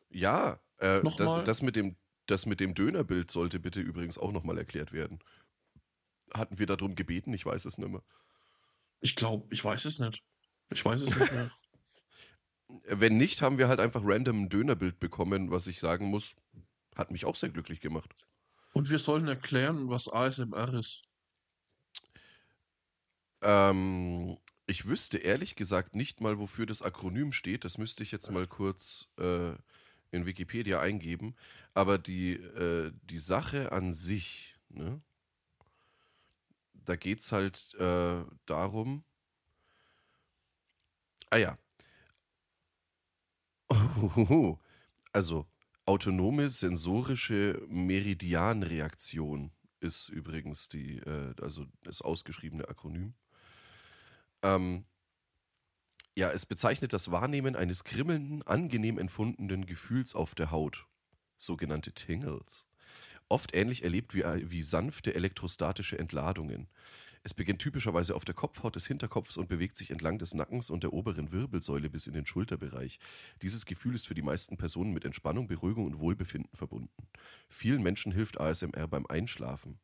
Speaker 1: Ja, äh, das, das, mit dem, das mit dem Dönerbild sollte bitte übrigens auch nochmal erklärt werden. Hatten wir darum gebeten? Ich weiß es nicht mehr.
Speaker 2: Ich glaube, ich weiß es nicht. Ich weiß es nicht mehr. [laughs]
Speaker 1: Wenn nicht, haben wir halt einfach random ein Dönerbild bekommen, was ich sagen muss, hat mich auch sehr glücklich gemacht.
Speaker 2: Und wir sollen erklären, was ASMR ist.
Speaker 1: Ähm, Ich wüsste ehrlich gesagt nicht mal, wofür das Akronym steht. Das müsste ich jetzt mal kurz äh, in Wikipedia eingeben. Aber die, äh, die Sache an sich, ne? da geht es halt äh, darum. Ah ja. Also, autonome sensorische Meridianreaktion ist übrigens die, äh, also das ausgeschriebene Akronym. Ähm, ja, es bezeichnet das Wahrnehmen eines krimmelnden, angenehm empfundenen Gefühls auf der Haut, sogenannte Tingles. Oft ähnlich erlebt wie, wie sanfte elektrostatische Entladungen. Es beginnt typischerweise auf der Kopfhaut des Hinterkopfs und bewegt sich entlang des Nackens und der oberen Wirbelsäule bis in den Schulterbereich. Dieses Gefühl ist für die meisten Personen mit Entspannung, Beruhigung und Wohlbefinden verbunden. Vielen Menschen hilft ASMR beim Einschlafen.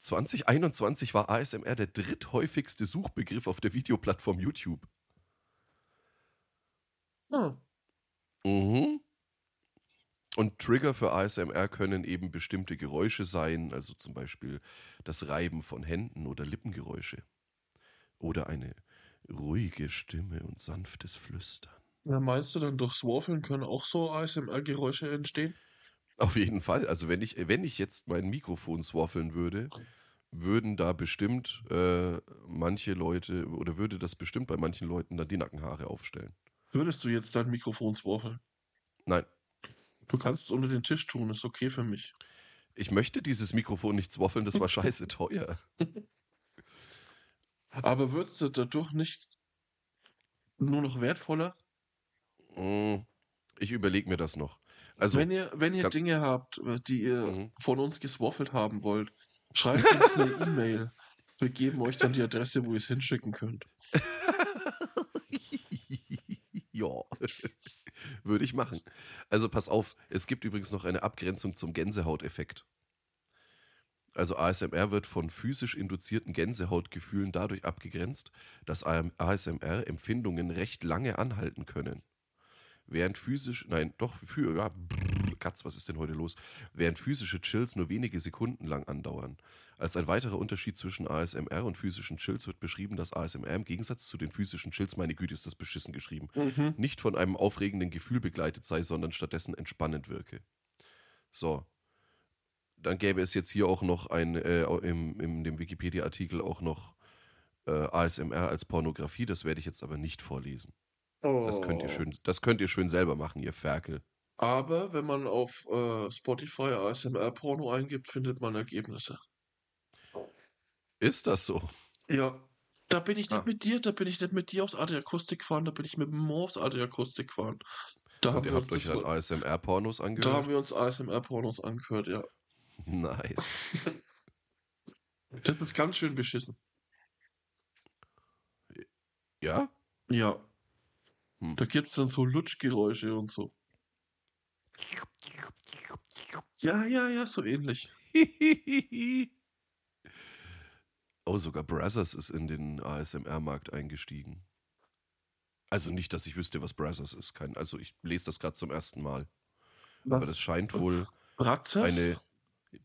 Speaker 1: 2021 war ASMR der dritthäufigste Suchbegriff auf der Videoplattform YouTube.
Speaker 2: Ah.
Speaker 1: Mhm. Und Trigger für ASMR können eben bestimmte Geräusche sein, also zum Beispiel das Reiben von Händen oder Lippengeräusche. Oder eine ruhige Stimme und sanftes Flüstern.
Speaker 2: Ja, meinst du dann durchs Waffeln können auch so ASMR-Geräusche entstehen?
Speaker 1: Auf jeden Fall. Also wenn ich, wenn ich jetzt mein Mikrofon swaffeln würde, würden da bestimmt äh, manche Leute oder würde das bestimmt bei manchen Leuten dann die Nackenhaare aufstellen.
Speaker 2: Würdest du jetzt dein Mikrofon swaffeln?
Speaker 1: Nein.
Speaker 2: Du kannst es unter den Tisch tun, ist okay für mich.
Speaker 1: Ich möchte dieses Mikrofon nicht swaffeln, das war scheiße teuer. [laughs]
Speaker 2: Aber würdest du dadurch nicht nur noch wertvoller?
Speaker 1: Mm, Ich überlege mir das noch. Also,
Speaker 2: wenn ihr, wenn ihr Dinge habt, die ihr
Speaker 1: Mhm.
Speaker 2: von uns geswaffelt haben wollt, schreibt uns eine [laughs] E-Mail. Wir geben euch dann die Adresse, wo ihr es hinschicken könnt.
Speaker 1: Ja, [laughs] würde ich machen. Also pass auf, es gibt übrigens noch eine Abgrenzung zum Gänsehauteffekt. Also ASMR wird von physisch induzierten Gänsehautgefühlen dadurch abgegrenzt, dass ASMR-Empfindungen recht lange anhalten können. Während physisch, nein, doch, für, ja, Katz, was ist denn heute los? Während physische Chills nur wenige Sekunden lang andauern. Als ein weiterer Unterschied zwischen ASMR und physischen Chills wird beschrieben, dass ASMR im Gegensatz zu den physischen Chills, meine Güte, ist das beschissen geschrieben, nicht von einem aufregenden Gefühl begleitet sei, sondern stattdessen entspannend wirke. So. Dann gäbe es jetzt hier auch noch ein, äh, im, in dem Wikipedia-Artikel auch noch äh, ASMR als Pornografie, das werde ich jetzt aber nicht vorlesen. Das könnt ihr
Speaker 2: Oh.
Speaker 1: schön, das könnt ihr schön selber machen, ihr Ferkel.
Speaker 2: Aber wenn man auf äh, Spotify ASMR-Porno eingibt, findet man Ergebnisse.
Speaker 1: Ist das so?
Speaker 2: Ja. Da bin ich nicht
Speaker 1: Ah.
Speaker 2: mit dir, da bin ich nicht mit dir aufs Arte Akustik gefahren, da bin ich mit dem Mo aufs Arte Akustik gefahren. Da
Speaker 1: Und
Speaker 2: haben,
Speaker 1: ihr
Speaker 2: wir
Speaker 1: habt
Speaker 2: uns
Speaker 1: euch dann ASMR-Pornos
Speaker 2: da haben
Speaker 1: angehört?
Speaker 2: wir uns ASMR-Pornos angehört, ja.
Speaker 1: Nice. [laughs]
Speaker 2: Das ist ganz schön beschissen.
Speaker 1: Ja?
Speaker 2: Ja.
Speaker 1: Hm.
Speaker 2: Da gibt es dann so Lutschgeräusche und so. Ja, ja, ja, so ähnlich. [laughs]
Speaker 1: oh, sogar Brazzers ist in den ASMR-Markt eingestiegen. Also nicht, dass ich wüsste, was Brazzers ist. Kein, also ich lese das gerade zum ersten Mal. Aber das
Speaker 2: Was?
Speaker 1: scheint wohl
Speaker 2: Bratzers?
Speaker 1: eine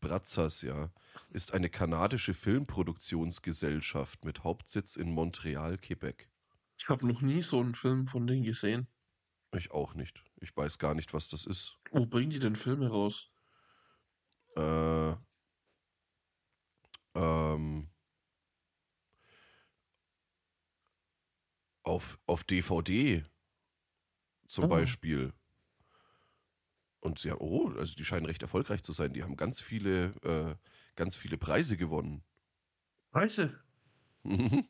Speaker 1: Brazzers, ja, ist eine kanadische Filmproduktionsgesellschaft mit Hauptsitz in Montreal, Quebec.
Speaker 2: Ich habe noch nie so einen Film von denen gesehen.
Speaker 1: Ich auch nicht. Ich weiß gar nicht, was das ist.
Speaker 2: Wo bringen die denn Filme raus?
Speaker 1: Äh, ähm, auf, auf DVD zum
Speaker 2: Ah.
Speaker 1: Beispiel. Und sie haben, oh, also die scheinen recht erfolgreich zu sein. Die haben ganz viele, äh, ganz viele Preise gewonnen.
Speaker 2: Preise.
Speaker 1: Mhm.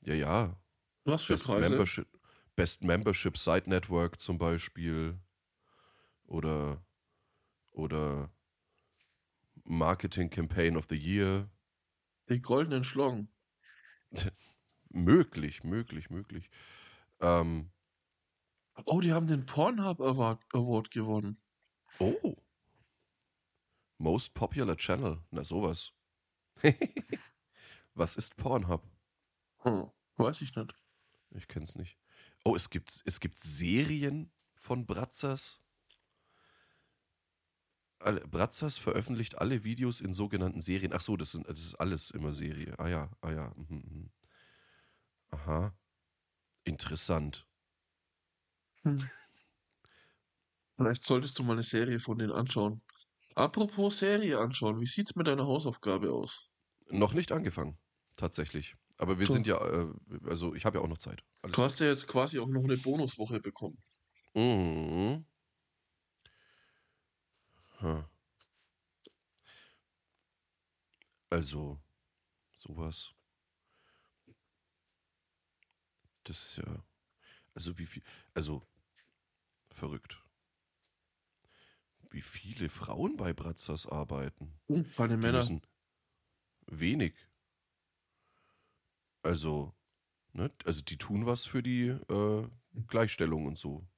Speaker 1: Ja, ja.
Speaker 2: Was für
Speaker 1: Best
Speaker 2: Preise?
Speaker 1: Membership, Best Membership Site Network zum Beispiel. Oder, oder Marketing Campaign of the Year.
Speaker 2: Die goldenen Schlong.
Speaker 1: Möglich, möglich, möglich. Ähm,
Speaker 2: Oh, die haben den Pornhub Award, Award gewonnen.
Speaker 1: oh. Most Popular Channel. Na, sowas. [laughs] Was ist Pornhub?
Speaker 2: Hm, weiß ich nicht.
Speaker 1: Ich kenn's nicht. Oh, es gibt, es gibt Serien von Bratzers. Alle, Bratzers veröffentlicht alle Videos in sogenannten Serien. Ach so, das, sind, das ist alles immer Serie. Ah ja, ah ja. Mhm, mhm. Aha. Interessant.
Speaker 2: Hm. [laughs] Vielleicht solltest du mal eine Serie von denen anschauen. Apropos Serie anschauen, wie sieht's mit deiner Hausaufgabe aus?
Speaker 1: Noch nicht angefangen, tatsächlich. Aber wir
Speaker 2: So.
Speaker 1: sind ja, äh, also ich habe ja auch noch Zeit. Alles
Speaker 2: Du hast ja jetzt quasi auch noch eine Bonuswoche bekommen.
Speaker 1: Mhm. Hm. Also, sowas. Das ist ja. Also, wie viel. Also, verrückt. Wie viele Frauen bei Bratzers arbeiten?
Speaker 2: Uh, vor allem Männer.
Speaker 1: wenig. Also, ne? Also, die tun was für die äh, Gleichstellung und so.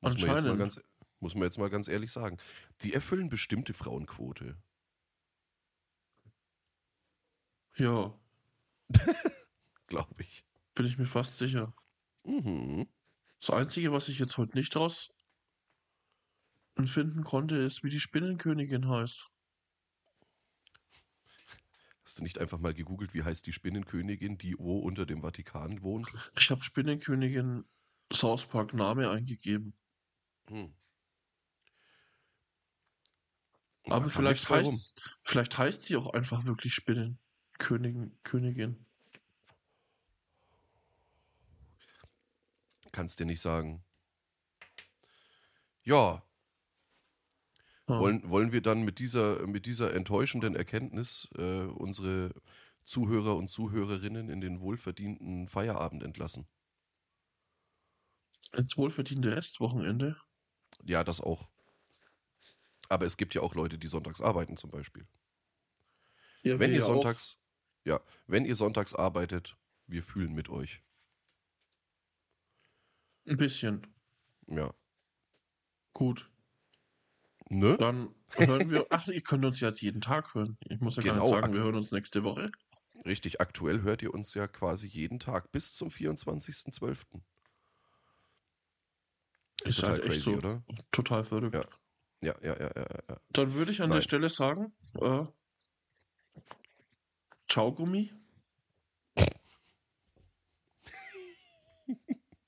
Speaker 1: Muss man, jetzt mal
Speaker 2: Anscheinend.
Speaker 1: ganz, muss man jetzt mal ganz ehrlich sagen. Die erfüllen bestimmte Frauenquote.
Speaker 2: Ja, [laughs]
Speaker 1: Glaube ich.
Speaker 2: bin ich mir fast sicher.
Speaker 1: Mhm.
Speaker 2: Das Einzige, was ich jetzt heute nicht raus finden konnte, ist, wie die Spinnenkönigin heißt.
Speaker 1: Hast du nicht einfach mal gegoogelt, wie heißt die Spinnenkönigin, die wo unter dem Vatikan wohnt?
Speaker 2: Ich habe Spinnenkönigin South Park Name eingegeben.
Speaker 1: Hm.
Speaker 2: Aber vielleicht heißt, vielleicht heißt sie auch einfach wirklich Spinnenkönigin. Königin.
Speaker 1: Kannst dir nicht sagen. Ja,
Speaker 2: Ja.
Speaker 1: wollen, wollen wir dann mit dieser, mit dieser enttäuschenden Erkenntnis äh, unsere Zuhörer und Zuhörerinnen in den wohlverdienten Feierabend entlassen?
Speaker 2: Ins wohlverdiente Restwochenende.
Speaker 1: Ja, das auch. Aber es gibt ja auch Leute, die sonntags arbeiten zum Beispiel.
Speaker 2: Ja,
Speaker 1: Wenn ihr sonntags, ja, wenn ihr sonntags arbeitet, wir fühlen mit euch.
Speaker 2: Auch ein bisschen.
Speaker 1: Ja.
Speaker 2: Gut.
Speaker 1: Ne?
Speaker 2: Dann hören wir. Ach, ihr könnt uns jetzt jeden Tag hören. Ich muss ja gar
Speaker 1: Genau,
Speaker 2: nicht sagen,
Speaker 1: ak-
Speaker 2: wir hören uns nächste Woche.
Speaker 1: Richtig, aktuell hört ihr uns ja quasi jeden Tag bis zum 24.12. Ist,
Speaker 2: Ist
Speaker 1: total
Speaker 2: halt
Speaker 1: crazy,
Speaker 2: so.
Speaker 1: oder?
Speaker 2: Total verrückt.
Speaker 1: Ja. Ja, ja, ja, ja.
Speaker 2: Dann würde ich an der
Speaker 1: Nein.
Speaker 2: Stelle sagen, äh, Ciao Gummi.